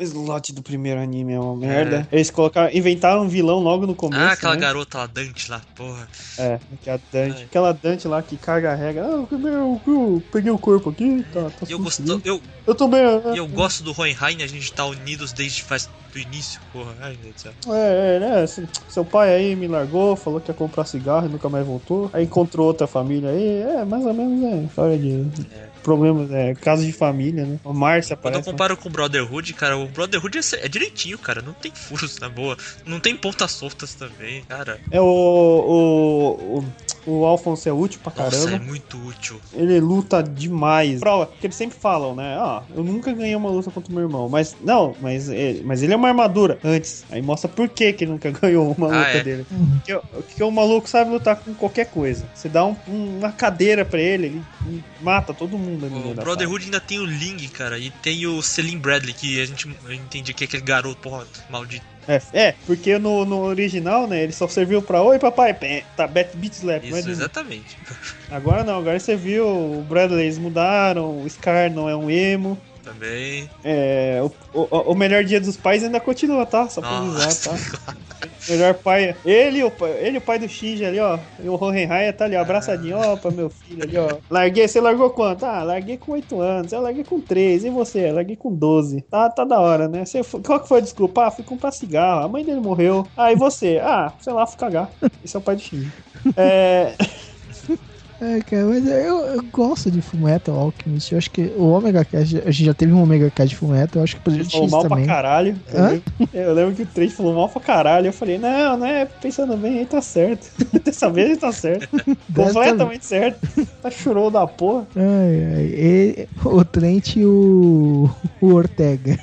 O slot do primeiro anime é uma merda. Eles colocaram, inventaram um vilão logo no começo. ah, aquela né? garota lá, Dante lá, porra. É, que é a Dante. Ai. Aquela Dante lá que carga a regra. Ah, eu, eu, eu peguei o corpo aqui, tá, tá eu, gosto, eu, Eu também. ah, e eu gosto do Hohenheim, a gente tá unidos desde faz do início, porra. Ai, meu Deus do céu. É, é, né? assim, Seu pai aí me largou, falou que ia comprar cigarro e nunca mais voltou. Aí encontrou outra família aí. É, mais ou menos é história de problemas, é, casos de família, né? O Márcia Quando eu aparece. né? comparo com o Brotherhood, cara, o Brotherhood é, é direitinho, cara. Não tem furos na boa. Não tem pontas soltas também, cara. É o, o, o, o Alphonse é útil pra Nossa, caramba. é muito útil. Ele luta demais. Prova, porque eles sempre falam, né? Ah, eu nunca ganhei uma luta contra o meu irmão. Mas, não, mas ele, mas ele é uma armadura antes. Aí mostra por que, que ele nunca ganhou uma Ah, luta é? dele. Porque, o- porque o maluco sabe lutar com qualquer coisa. Você dá um- um- uma cadeira pra ele, ele mata todo mundo ali O Brotherhood ainda tem o Ling, cara, e tem o Selim Bradley, que a gente eu entendi que é aquele garoto, porra, maldito. É, é, porque no, no original, né, ele só serviu pra Oi, papai, pé, tá, bet, beat slap. Isso, exatamente. agora não, agora você viu, o Bradley eles mudaram, o Scar não é um emo. Também. É, o, o, o melhor dia dos pais ainda continua, tá? Só pra avisar, Nossa, tá? Melhor pai. Ele, o pai, ele, o pai do Shinji ali, ó. E o Hohenheim tá ali, ó, abraçadinho, ó, pra meu filho ali, ó. Larguei, você largou quanto? Ah, larguei com 8 anos. Eu larguei com 3. E você? Eu larguei com 12. Tá, tá da hora, né? Você, qual que foi a desculpa? Ah, fui comprar cigarro. A mãe dele morreu. Ah, e você? Ah, sei lá, fui cagar. Esse é o pai do Shinji. É. É, cara, mas eu, eu gosto de Fullmetal Alchemist. Eu acho que o Omega Cast, a gente já teve um Omega Cast de Fullmetal, eu acho que poderia Falou ter mal isso pra também. caralho. Eu lembro, eu lembro que o 3 falou mal pra caralho. Eu falei, não, né? Pensando bem, aí tá certo. Dessa vez ele tá certo. Completamente certo. Tá chorou da porra. Ai, ai, e- o Trent e o, o Ortega.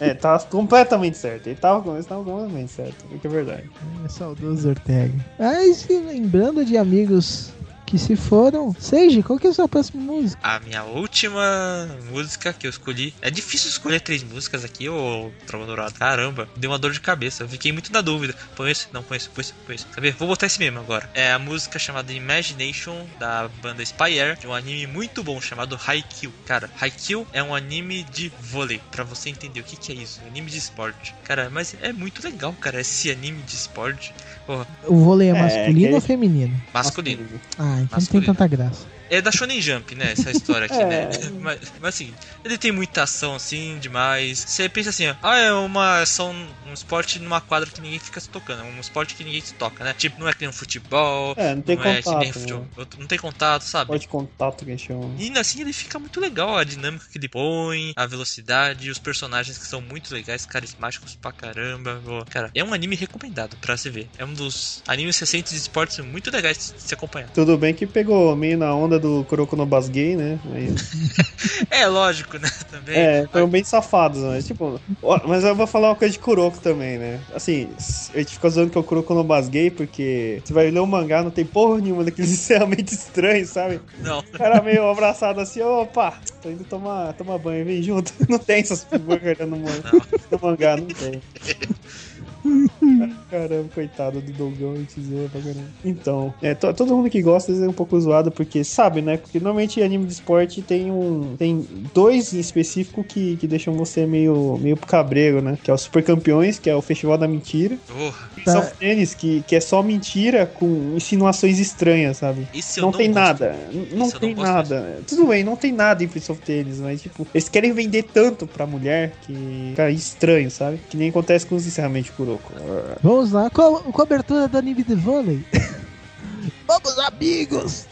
É, tá completamente certo. Ele tava, ele tava completamente certo. É que é verdade. É saudoso Ortega. Mas lembrando de amigos que se foram. Seiji, qual que é a sua próxima música? A minha última música que eu escolhi. É difícil escolher três músicas aqui, ô Trova Dourado. Caramba, deu uma dor de cabeça. Eu fiquei muito na dúvida. Põe esse? Não, põe esse, põe esse, põe esse. Sabe? Vou botar esse mesmo agora. É a música chamada Imagination, da banda Spy Air, de um anime muito bom chamado Haikyuu. Cara, Haikyuu é um anime de vôlei. Pra você entender o que, que é isso. Anime de esporte. Cara, mas é muito legal, cara, esse anime de esporte. Porra, O vôlei é É, masculino que- ou feminino? masculino. Ah, então não tem Masculino. tanta graça. É da Shonen Jump, né? Essa história aqui, É. né? Mas, mas assim, ele tem muita ação, assim, demais. Você pensa assim, ó, ah, é uma ação, um esporte numa quadra que ninguém fica se tocando. É um esporte que ninguém se toca, né? Tipo, não é que nem um futebol. É, não tem não é que nem contato, futebol. né? Não tem contato, sabe? Pode contato que chama. E assim ele fica muito legal, a dinâmica que ele põe, a velocidade, os personagens que são muito legais, carismáticos pra caramba. Cara, é um anime recomendado pra se ver. É um dos animes recentes de esportes muito legais de se acompanhar. Tudo bem que pegou meio na onda do Kuroko no Basgay, né? Mas, É lógico, né? Também. é, foram bem safados, mas tipo. Mas eu vou falar uma coisa de Kuroko também, né? Assim, a gente fica zoando que é o Kuroko no Basgay, porque você vai ler o mangá, não tem porra nenhuma daqueles encerramentos estranhos, sabe? Não. O cara meio abraçado assim, opa, tô indo tomar, tomar banho, vem junto. Não tem essas figuras no, no mangá, não tem. Caramba, coitado do Dogão, a gente zoa pra caramba. Então, é, to- todo mundo que gosta é um pouco zoado, porque sabe, né? Porque normalmente anime de esporte tem um. Tem dois em específico que, que deixam você meio, meio cabreiro, né? Que é o Super Campeões, que é o Festival da Mentira. Porra, Prince of Tennis, que, que é só mentira com insinuações estranhas, sabe? eu não, não tem gosto. nada. Não Isso tem não gosto nada. Tudo bem, não tem nada em Prince of Tennis, mas tipo, eles querem vender tanto pra mulher que. Cara, estranho, sabe? Que nem acontece com os encerramentos de Kuroko. Vamos lá, co cobertura do anime de vôlei. Vamos, amigos!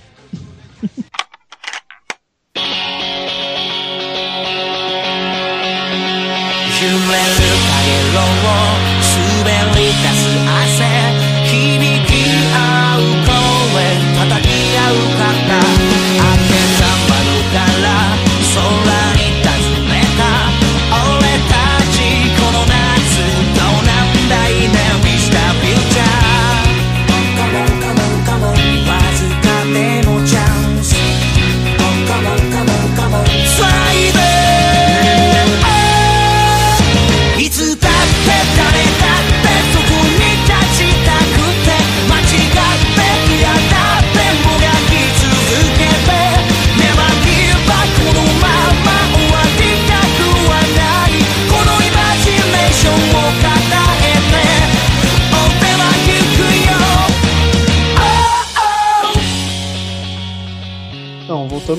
揺れる影を滑り出す汗響き合う声叩き合う肩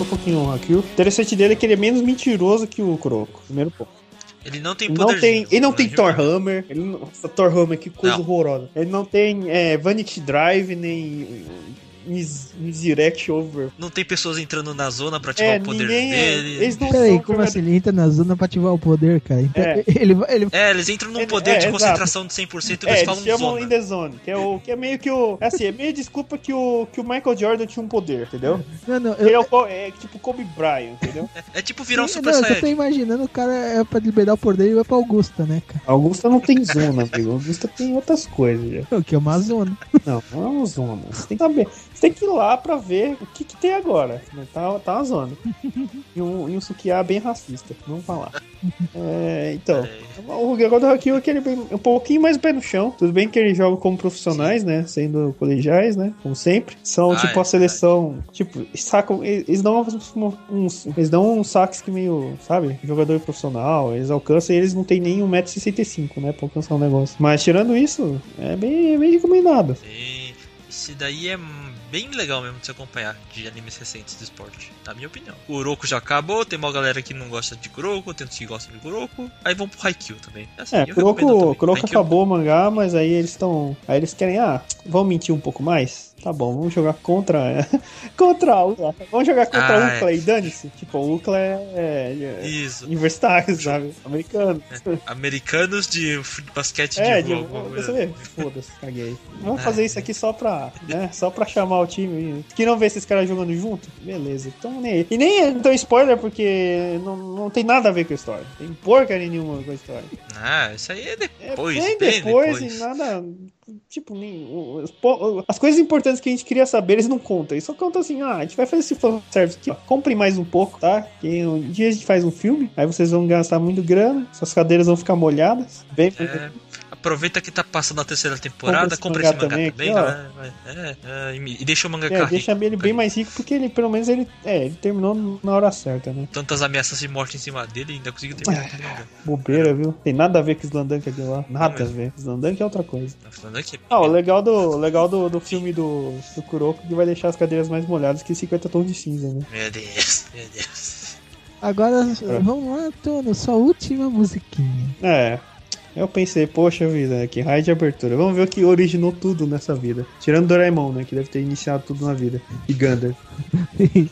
pouquinho Haikyuu. O interessante dele é que ele é menos mentiroso que o Kuroko. Primeiro ponto. Ele não tem Ele não poder. tem, ele não tem Thor Hammer. Ele não, Thor Hammer, que coisa Não. horrorosa. Ele não tem é, Vanity Drive, nem Misdirect Over. Não tem pessoas entrando na zona pra ativar É, o poder ninguém é, dele. Eles não Peraí, são como assim? Ele entra na zona pra ativar o poder, cara. Então, É. ele, ele É, eles entram num É, poder é, de exato. concentração de 100% e É, eles eles falam chamam zona. in the zone, que é, o, que é meio que o. Assim, é meio desculpa que o, que o Michael Jordan tinha um poder, entendeu? Não, não, Ele é, eu, o, co- é tipo Kobe Bryant, entendeu? É tipo virar um Super não, eu só tô Saiyajin. imaginando o cara é pra liberar o poder e vai pra Augusta, né, cara? Augusta não tem zona, amigo. Augusta tem outras coisas. Já. O que é uma zona. Não, não é uma zona. Você tem que saber. Tem que ir lá pra ver o que, que tem agora. Tá, tá uma zona. E um, e um Sukiá bem racista. Vamos falar. É, então. O God of Kill é aquele bem, um pouquinho mais pé no chão. Tudo bem que eles jogam como profissionais, né? Sendo colegiais, né? Como sempre. São Ah, tipo é a seleção. Tipo, sacam. Eles dão uns, uns- Eles dão uns saques que meio. Sabe? Jogador profissional. Eles alcançam e eles não tem nem 1,65m, né? Pra alcançar um negócio. Mas tirando isso, é bem, é bem recomendado. Sim, Esse daí é bem legal mesmo de se acompanhar de animes recentes do esporte, na minha opinião. O Kuroko já acabou, tem uma galera que não gosta de Kuroko, tem outros que gostam de Kuroko. Aí vão pro Haikyuu também. Assim, É, eu recomendo Kuroko, também. Kuroko Haikyuu- acabou o mangá, mas aí eles estão. Aí eles querem, ah, vamos mentir um pouco mais? Tá bom, vamos jogar contra. contra a Ucla. Vamos jogar contra Ah, a Ucla e dane-se. Tipo, a Ucla é. é, é Isso. universitário, sabe? Americano. Americanos de basquete É, de de, rua, vê? Foda-se, caguei. Vamos É. fazer isso aqui só pra, né? Só pra chamar o time. Que não vê esses caras jogando junto? Beleza. Então nem. E nem é então spoiler, porque não, não tem nada a ver com a história. Tem porcaria nenhuma com a história. Ah, isso aí é É depois, bem bem depois, depois. e nada. Tipo, nem, as coisas importantes que a gente queria saber, eles não contam. Eles só contam assim: ah, a gente vai fazer esse fanservice aqui, ó. Comprem mais um pouco, tá? Que um dia a gente faz um filme, aí vocês vão gastar muito grana, suas cadeiras vão ficar molhadas. Bem, É, aproveita que tá passando a terceira temporada, Compra esse esse mangá, mangá também, também, né? É, é, e deixa o mangaka é, rico. deixa ele bem mais rico, porque ele, pelo menos, ele, é, ele terminou na hora certa, né? Tantas ameaças de morte em cima dele e ainda conseguiu terminar o mangá. Bobeira, viu? Tem nada a ver com Slandunk aqui lá. Nada a mesmo. ver. Slandunk é outra coisa. Falando aqui. Ah, o legal do, o legal do, do filme do, do Kuroko é que vai deixar as cadeiras mais molhadas que 50 tons de cinza, né? Meu Deus, meu Deus. Agora, É. vamos lá, Tono, sua última musiquinha. É. Eu pensei, poxa vida, que raio de abertura. Vamos ver o que originou tudo nessa vida. Tirando Doraemon, né? Que deve ter iniciado tudo na vida. E Gander.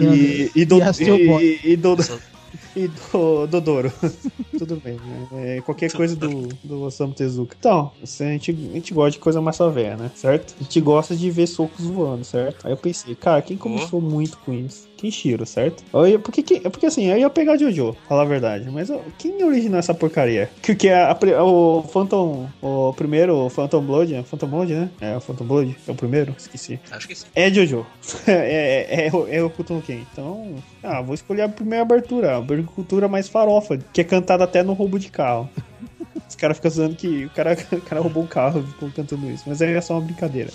E, e, do, E Boy. e, e, do, e do Dodoro. Tudo bem, né? É, qualquer coisa do, do Osamu Tezuka. Então, assim, a gente, a gente gosta de coisa mais suave, né? Certo? A gente gosta de ver socos voando, certo? Aí eu pensei, cara, quem começou muito com isso? Kenshiro, certo? Eu- porque, que- porque assim, eu ia pegar Jojo, falar a verdade. Mas ó, quem originou essa porcaria? Que, que é o Phantom, o primeiro, o Phantom Blood, é Phantom Blood, né? É o Phantom Blood, é o primeiro, esqueci. Acho que sim. É Jojo. é, é, é, o- é o Kuton Ken. Então, ah, vou escolher a primeira abertura. A abertura mais farofa, que é cantada até no roubo de carro. Os caras ficam zoando que o cara, o cara roubou um carro ficou cantando isso. Mas aí é só uma brincadeira.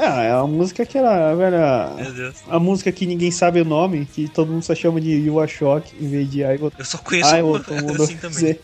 Ah, é uma música que era, a música que ninguém sabe o nome, que todo mundo só chama de You Are Shock em vez de Will, Eu só conheço mundo assim também.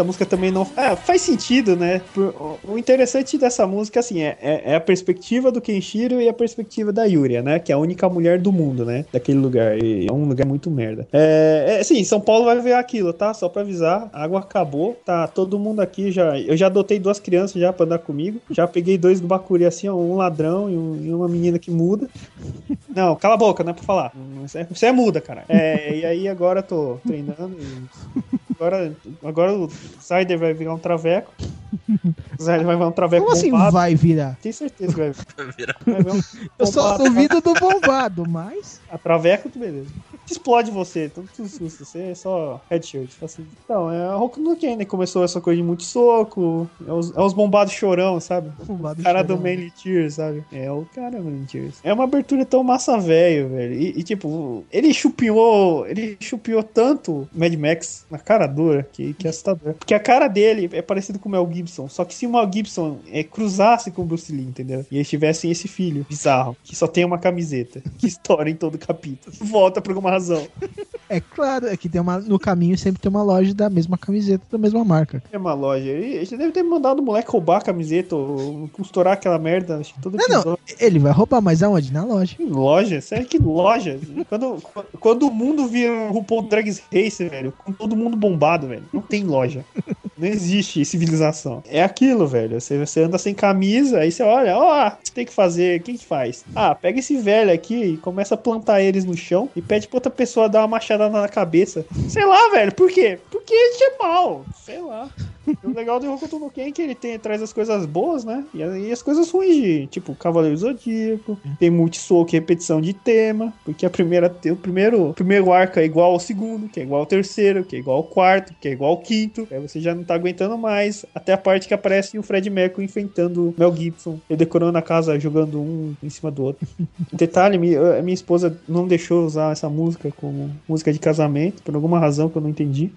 Essa música também não. É, faz sentido, né? O interessante dessa música, assim, é, é, é a perspectiva do Kenshiro e a perspectiva da Yuria, né? Que é a única mulher do mundo, né? Daquele lugar. E é um lugar muito merda. É, é sim, São Paulo vai ver aquilo, tá? Só pra avisar. A água acabou. Tá todo mundo aqui já. Eu já adotei duas crianças já pra andar comigo. Já peguei dois do Bacuri, assim, ó, um ladrão e, um- e uma menina que muda. Não, cala a boca, não é pra falar. Você é, você é muda, cara. É, e aí agora eu tô treinando e. Agora, agora o Zyder vai virar um traveco. O Zyder vai virar um traveco Como assim bombado. vai virar? Tenho certeza que vai, virar. vai virar um Eu só duvido do bombado, mas. A traveco, tu beleza. Explode você, todo tu susto. Você é só headshirt. Assim. Então, é a Roku no Ken, né? Começou essa coisa de muito soco. É os, é os bombados chorão, sabe? Bombado O cara do chorão. Manly Tears, sabe? É o cara do Manly Tears. É uma abertura tão massa velho, velho. E, e, tipo, ele chupiou. Ele chupiou tanto Mad Max na cara dura que, que é assustador. Porque a cara dele é parecido com o Mel Gibson. Só que se o Mel Gibson é, cruzasse com o Bruce Lee, entendeu? E eles tivessem esse filho bizarro, que só tem uma camiseta, que estoura em todo capítulo. Volta por alguma razão. É claro, é que tem uma, no caminho sempre tem uma loja da mesma camiseta, da mesma marca. É uma loja. Ele, ele deve ter mandado o moleque roubar a camiseta ou costurar aquela merda. Acho que todo Não, não, episódio. ele vai roubar, mas aonde? Na loja. Que loja? Sério, que loja? Quando, quando o mundo vira um RuPaul Drag Race, velho, com todo mundo bombado, velho, não tem loja. Não existe civilização. É aquilo, velho. Você, você anda sem camisa, aí você olha, ó, o que você tem que fazer? Quem que faz? Ah, pega esse velho aqui e começa a plantar eles no chão e pede pra outra pessoa dar uma machadada na cabeça. Sei lá, velho, por quê? Porque ele é mal. Sei lá. O legal do Hokuto no Ken é que ele tem, traz as coisas boas, né? E, e as coisas ruins de, tipo, Cavaleiro Zodíaco, tem multisoco e repetição de tema, porque a primeira, o primeiro, o primeiro arco é igual ao segundo, que é igual ao terceiro, que é igual ao quarto, que é igual ao quinto. Aí você já não tá aguentando mais, até a parte que aparece o Fred Mercury enfrentando Mel Gibson, ele decorando a casa, jogando um em cima do outro. Detalhe, mi- a minha esposa não deixou usar essa música como música de casamento, por alguma razão que eu não entendi.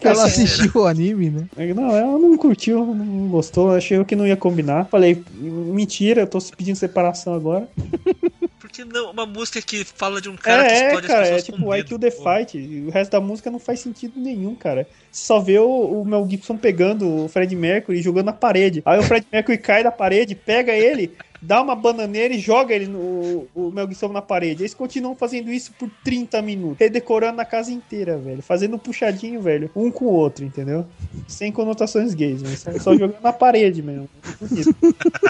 Ela assistiu o anime, né? não, ela não curtiu, não gostou, achei que não ia combinar. Falei, mentira, eu tô pedindo separação agora. Porque não, uma música que fala de um cara que é, é, explode cara, as é pessoas tipo com I medo. Kill the pô. Fight. O resto da música não faz sentido nenhum, cara. Você só vê o, o Mel Gibson pegando o Fred Mercury e jogando na parede. Aí o Fred Mercury cai da parede, pega ele, dá uma bananeira e joga ele no o Mel Gibson na parede. Eles continuam fazendo isso por 30 minutos, redecorando na casa inteira, velho. Fazendo um puxadinho, velho, um com o outro, entendeu? Sem conotações gays, mas só, jogando na parede mesmo.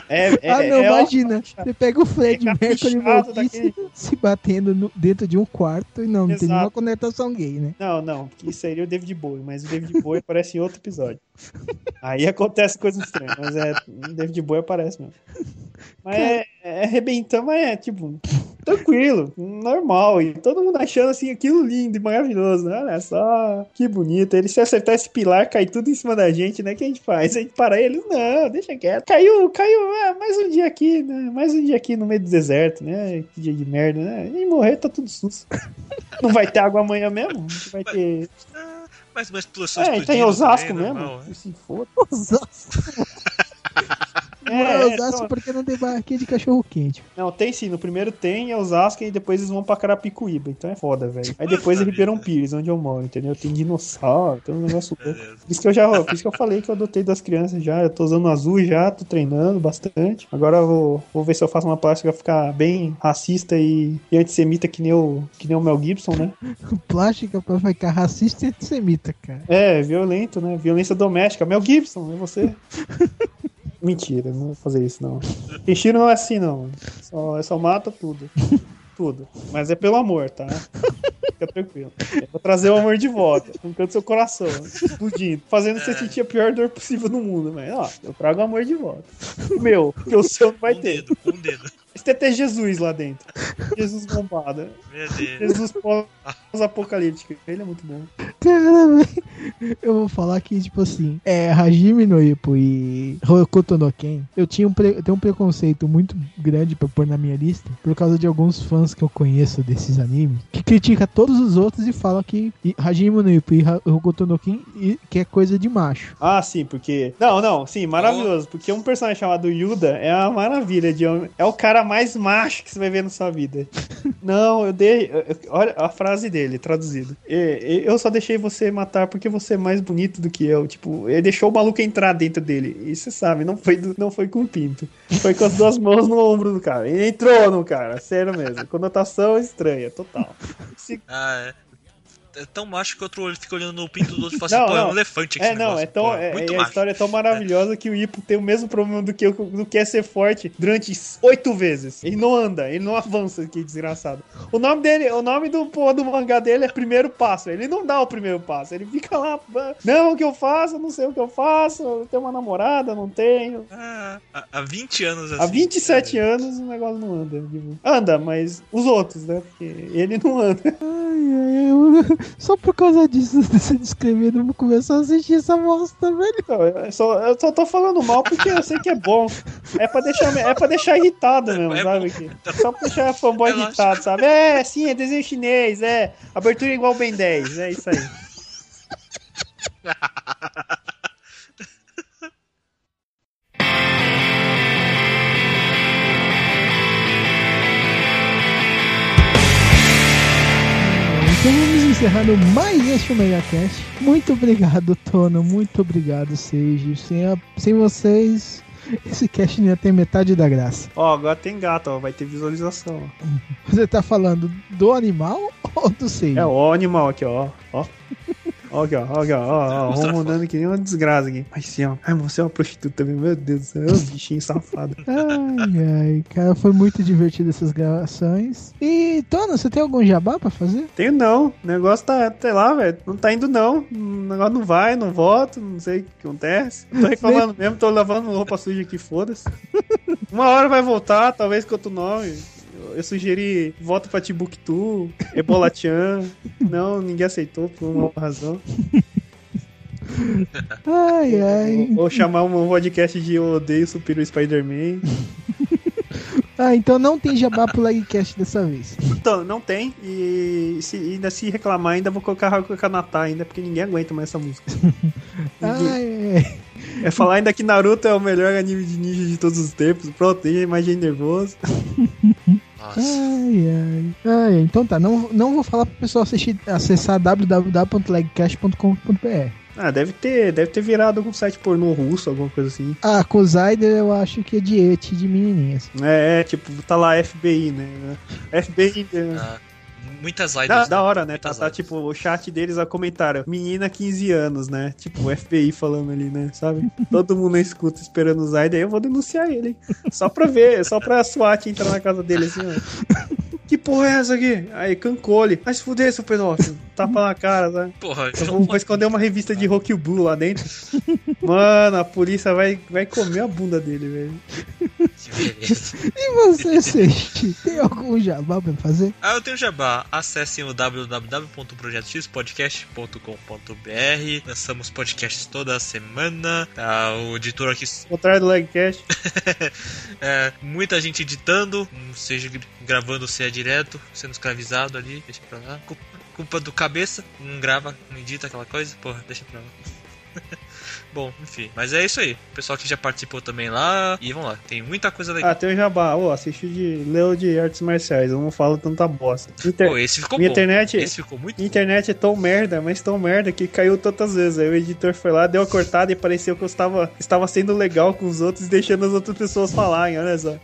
É, é, ah, não, é imagina. Você pega o Fred É Mercury e Mel daquele- se batendo no- dentro de um quarto e não, não tem nenhuma conotação gay, né? Não, não, porque isso seria o David Bowie, mas o David Bowie aparece em outro episódio. Aí acontece coisa estranha, mas é. David Bowie aparece mesmo. Mas é, é mas é tipo, tranquilo, normal. E todo mundo achando assim aquilo lindo e maravilhoso, né? Olha só, que bonito. Ele se acertar esse pilar, cai tudo em cima da gente, né? O que a gente faz? A gente para ele, não, deixa quieto. Caiu, caiu, é, mais um dia aqui, né? Mais um dia aqui no meio do deserto, né? Que dia de merda, né? E morrer tá tudo sus. Não vai ter água amanhã mesmo? Vai ter. É, tem Osasco também, mesmo. normal, é. Se for. Osasco, É, é, é, Osasco não, porque não tem barraquinha de cachorro quente. não, tem sim. No primeiro tem é Osasco e depois eles vão pra Carapicuíba. Então é foda, velho. Aí depois é Ribeirão Pires, onde eu moro, entendeu? Tem dinossauro, tem um negócio louco. Beleza. Por isso que eu já, por isso que eu falei que eu adotei das crianças já. Eu tô usando azul já, tô treinando bastante. Agora eu vou, vou ver se eu faço uma plástica pra ficar bem racista e, e antissemita que nem, o, que nem o Mel Gibson, né? Plástica pra ficar racista e antissemita, cara. É, violento, né? Violência doméstica. Mel Gibson, é você. Mentira, não vou fazer isso, não. Kenshiro não é assim, não. Só, só mata tudo. Tudo. Mas é pelo amor, tá? Fica tranquilo. É pra trazer o amor de volta. No canto do seu coração. Explodindo. Fazendo você sentir a pior dor possível no mundo, mas ó, eu trago o amor de volta. O meu, que o seu não vai um ter. dedo, um dedo. Esse tem até Jesus lá dentro. Jesus bombado. Meu Deus. Jesus pós-apocalíptico. Ele é muito bom. Cara, velho, eu vou falar que, tipo assim, é, Hajime no Ippo e Hokuto no Ken, eu tinha um, pre- eu tenho um preconceito muito grande pra pôr na minha lista, por causa de alguns fãs que eu conheço desses animes, que critica todos os outros e fala que Hajime no Ippo e Hokuto no Ken e- que é coisa de macho. Ah, sim, porque. Não, não, sim, maravilhoso. Porque um personagem chamado Yuda é uma maravilha de. É o cara mais macho que você vai ver na sua vida. Não, eu dei. Olha a frase dele, traduzido. E- Eu só deixei você matar porque você é mais bonito do que eu. Tipo, ele deixou o maluco entrar dentro dele. E você sabe, não foi, não foi com o pinto. Foi com as duas mãos no ombro do cara. Ele entrou no cara, sério mesmo. Conotação estranha, total. Se- Ah, é. É tão macho que o outro olho fica olhando no pinto do outro e fala assim, pô, é não. um elefante aqui. É, não, negócio, é tão, pô, é, muito é- a macho. história é tão maravilhosa que o Ipo tem o mesmo problema do que, eu- do que é ser forte durante oito vezes. Ele não anda, ele não avança, que desgraçado. O nome dele, o nome do, pô, do mangá dele é Primeiro Passo. Ele não dá o primeiro passo, ele fica lá, "Ah, não, o que eu faço, não sei o que eu faço, eu tenho uma namorada, não tenho. Ah, há- há 20 anos assim. Há 27 é. anos o negócio não anda. tipo, anda, mas os outros, né? Porque ele não anda. Eu- só por causa disso, você descrevendo, eu vou começar a assistir essa bosta, velho. Não, eu, só, eu só tô falando mal porque eu sei que é bom. É pra deixar, é pra deixar irritado mesmo, É sabe? bom. Que- Só pra deixar fanboy É lógico. irritado, sabe? É, sim, é desenho chinês, é. Abertura igual Ben 10, é isso aí. Vamos encerrando mais este Omega Cast. Muito obrigado, Tono. Muito obrigado, Seiji. Sem, a- sem vocês, esse cast não ia ter metade da graça. Ó, agora tem gato, ó, vai ter visualização. ó. Você tá falando do animal ou do Seiji? É, o animal aqui, ó. Ó. Ó, aqui, ó, ó, aqui, ó, ó, ó, romandando que nem uma desgraça aqui. Mas sim, ó. Ai, você é uma prostituta também, meu Deus do céu, é um bichinho safado. Ai, ai, cara, foi muito divertido essas gravações. E, Tono, você tem algum jabá pra fazer? Tenho não, o negócio tá, sei lá, velho, não tá indo não. O negócio não vai, não volta, não sei o que acontece. Tô reclamando mesmo, tô lavando roupa suja aqui, foda-se. Uma hora vai voltar, talvez com outro nome. Eu, sugeri volta pra Timbuktu, Ebola Chan. Não, ninguém aceitou por uma razão. Ai, ai. Ou, ou chamar um podcast de Eu Odeio Superior Spider-Man. Ah, então não tem jabá pro Legcast dessa vez. Então, não tem. E se, ainda se reclamar, ainda vou colocar Hakuka Kanata ainda, porque ninguém aguenta mais essa música. Ai, ai. É falar ainda que Naruto é o melhor anime de ninja de todos os tempos. Pronto, aí imagem nervoso. Nossa. Ai, ai. Ai, então tá, não, não vou falar pro pessoal assistir, acessar www.legcast.com.br. Ah, deve ter, deve ter virado algum site pornô russo, alguma coisa assim. Ah, com o Zyder eu acho que é diete de menininhas. É, é, tipo, tá lá FBI, né? FBI. né? Ah, muitas Da, idols. da hora, né? Tá, tá tipo, o chat deles a comentário. Menina 15 anos, né? Tipo, o FBI falando ali, né? Sabe? Todo mundo na escuta esperando o Zaid, aí eu vou denunciar ele, hein? Só pra ver, só pra SWAT entrar na casa dele assim, ó. Que porra é essa aqui? Aí, Cancole. Vai se fuder, seu pedófilo. Tapa na cara, sabe? Porra, Eu vou, vou esconder uma revista de Rock Blue lá dentro. Mano, a polícia vai, vai comer a bunda dele, velho. E você, Seixi, tem algum jabá pra fazer? Ah, eu tenho jabá. Acessem o www.projetoxpodcast.com.br. Lançamos podcasts toda semana. Tá, o editor aqui Contrário do Legcast. É, muita gente editando, não seja gravando se é direto, sendo escravizado ali, deixa pra lá. Culpa, culpa do cabeça, não grava, não edita aquela coisa, porra, deixa pra lá. Bom, enfim, mas é isso aí. O pessoal que já participou também lá. E vamos lá, tem muita coisa legal. Ah, tem o Jabá. Ô, assisti de Leo de Artes Marciais. Eu não falo tanta bosta. Inter... Pô, esse ficou Minha bom. internet- Esse ficou muito bom. Internet é tão merda, mas tão merda que caiu tantas vezes. Aí o editor foi lá, deu a cortada e pareceu que eu estava, estava sendo legal com os outros, deixando as outras pessoas falarem, olha só.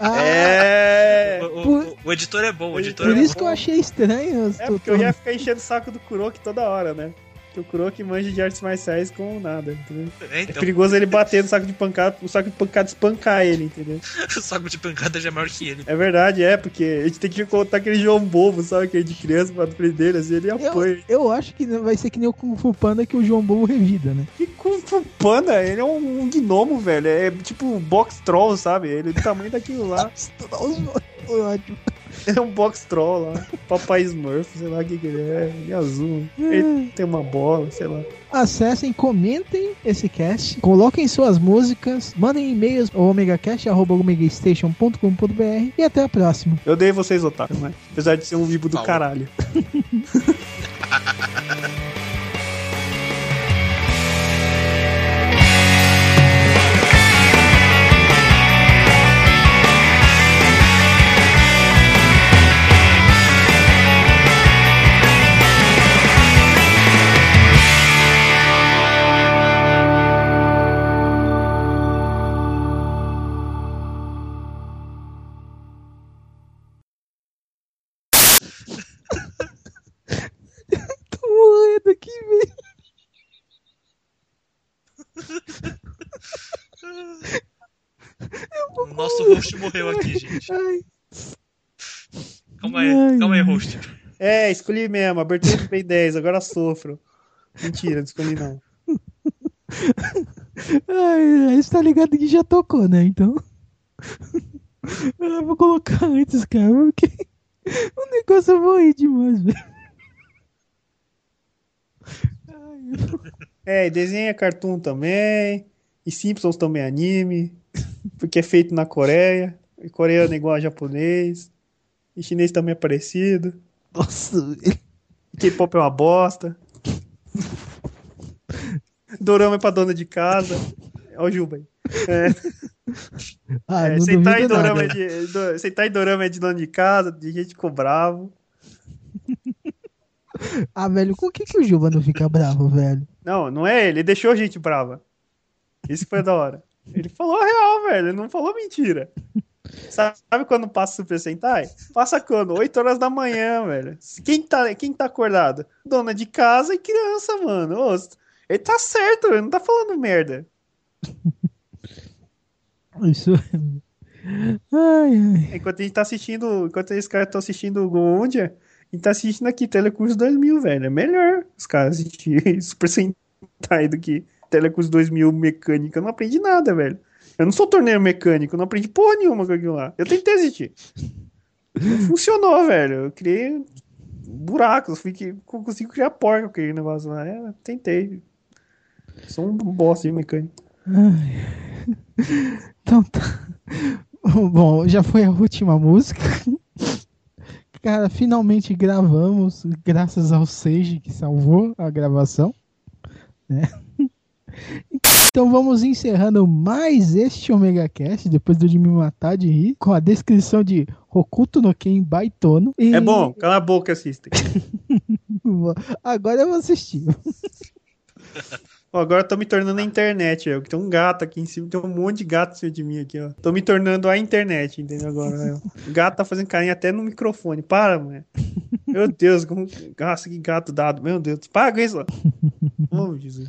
Ah, É. O, Por- o- o editor é bom, o editor por é isso bom. que eu achei estranho. É, porque eu ia ficar enchendo o saco do Kuroki toda hora, né? O Kuroki manja de artes marciais com nada, entendeu? É, É então, perigoso ele bater no saco de pancada, o saco de pancada espancar ele, entendeu? o saco de pancada já é maior que ele. É verdade, é, porque a gente tem que contar aquele João Bobo, sabe? Aquele de criança pra frente dele, assim, ele apoia. Eu, eu acho que vai ser que nem o Kung Fu Panda que o João Bobo revida, né? Que Kung Fu Panda, ele é um, um gnomo, velho. É tipo um box troll, sabe? Ele é do tamanho daquilo lá. Ótimo. É um box troll lá. Papai Smurf, sei lá o que, que ele é. Ele é azul. Ele tem uma bola, sei lá. Acessem, comentem esse cast, coloquem suas músicas, mandem e-mails ao omegacast.omegastation.com.br e até a próxima. Eu dei vocês, otário, mas apesar de ser um vivo do Falou. caralho. host morreu aqui, gente. Calma aí, Ai, calma aí, host. É, escolhi mesmo. Abertura do Ben 10, agora sofro. Mentira, não escolhi não. ai, você tá ligado que já tocou, né? Então. Eu vou colocar antes, cara, porque o negócio eu vou ir demais, velho. É, desenha cartoon também. E Simpsons também é anime. Porque é feito na Coreia. E coreano é igual a japonês. E chinês também é parecido. Nossa, K-pop é uma bosta. Dorama é pra dona de casa. Olha o Juba aí. É, Ah, é, sentar, em dorama nada. é de, do, sentar em dorama é de dona de casa, de gente ficou bravo. Ah, velho, com que que o Juba não fica bravo, velho? Não, não é ele, ele deixou a gente brava. Isso foi da hora. Ele falou a real, velho, ele não falou mentira. Sabe quando passa Super Sentai? Passa quando? 8 horas da manhã, velho. Quem tá, quem tá acordado? Dona de casa e criança, mano. Ô, ele tá certo, ele não tá falando merda. Isso. Ai, ai. Enquanto a gente tá assistindo, enquanto esses caras estão assistindo o Gondia, a gente tá assistindo aqui Telecurso 2000, velho. É melhor os caras assistirem Super Sentai do que Telecurso 2000 mecânica. Eu não aprendi nada, velho. Eu não sou torneio mecânico, não aprendi porra nenhuma com aquilo lá. Eu tentei assistir. Funcionou, velho. Eu criei buracos, fui que consigo criar porca com aquele negócio lá. É, tentei. Sou um bosta de mecânico. Então tá. Bom, já foi a última música. Cara, finalmente gravamos, graças ao Sage que salvou a gravação. né? Então vamos encerrando mais este Omega Cast, depois do de me matar de rir, com a descrição de Hokuto no Ken Baitono. E É bom, cala a boca, assistem. Agora eu vou assistir. Ó, agora eu tô me tornando a internet, que tem um gato aqui em cima, tem um monte de gato em cima de mim aqui, ó. Tô me tornando a internet, entendeu agora? ó. O gato tá fazendo carinho até no microfone. Para, mulher. Meu Deus, como... Nossa, que gato dado. Meu Deus, com isso. ó. Oh, Jesus.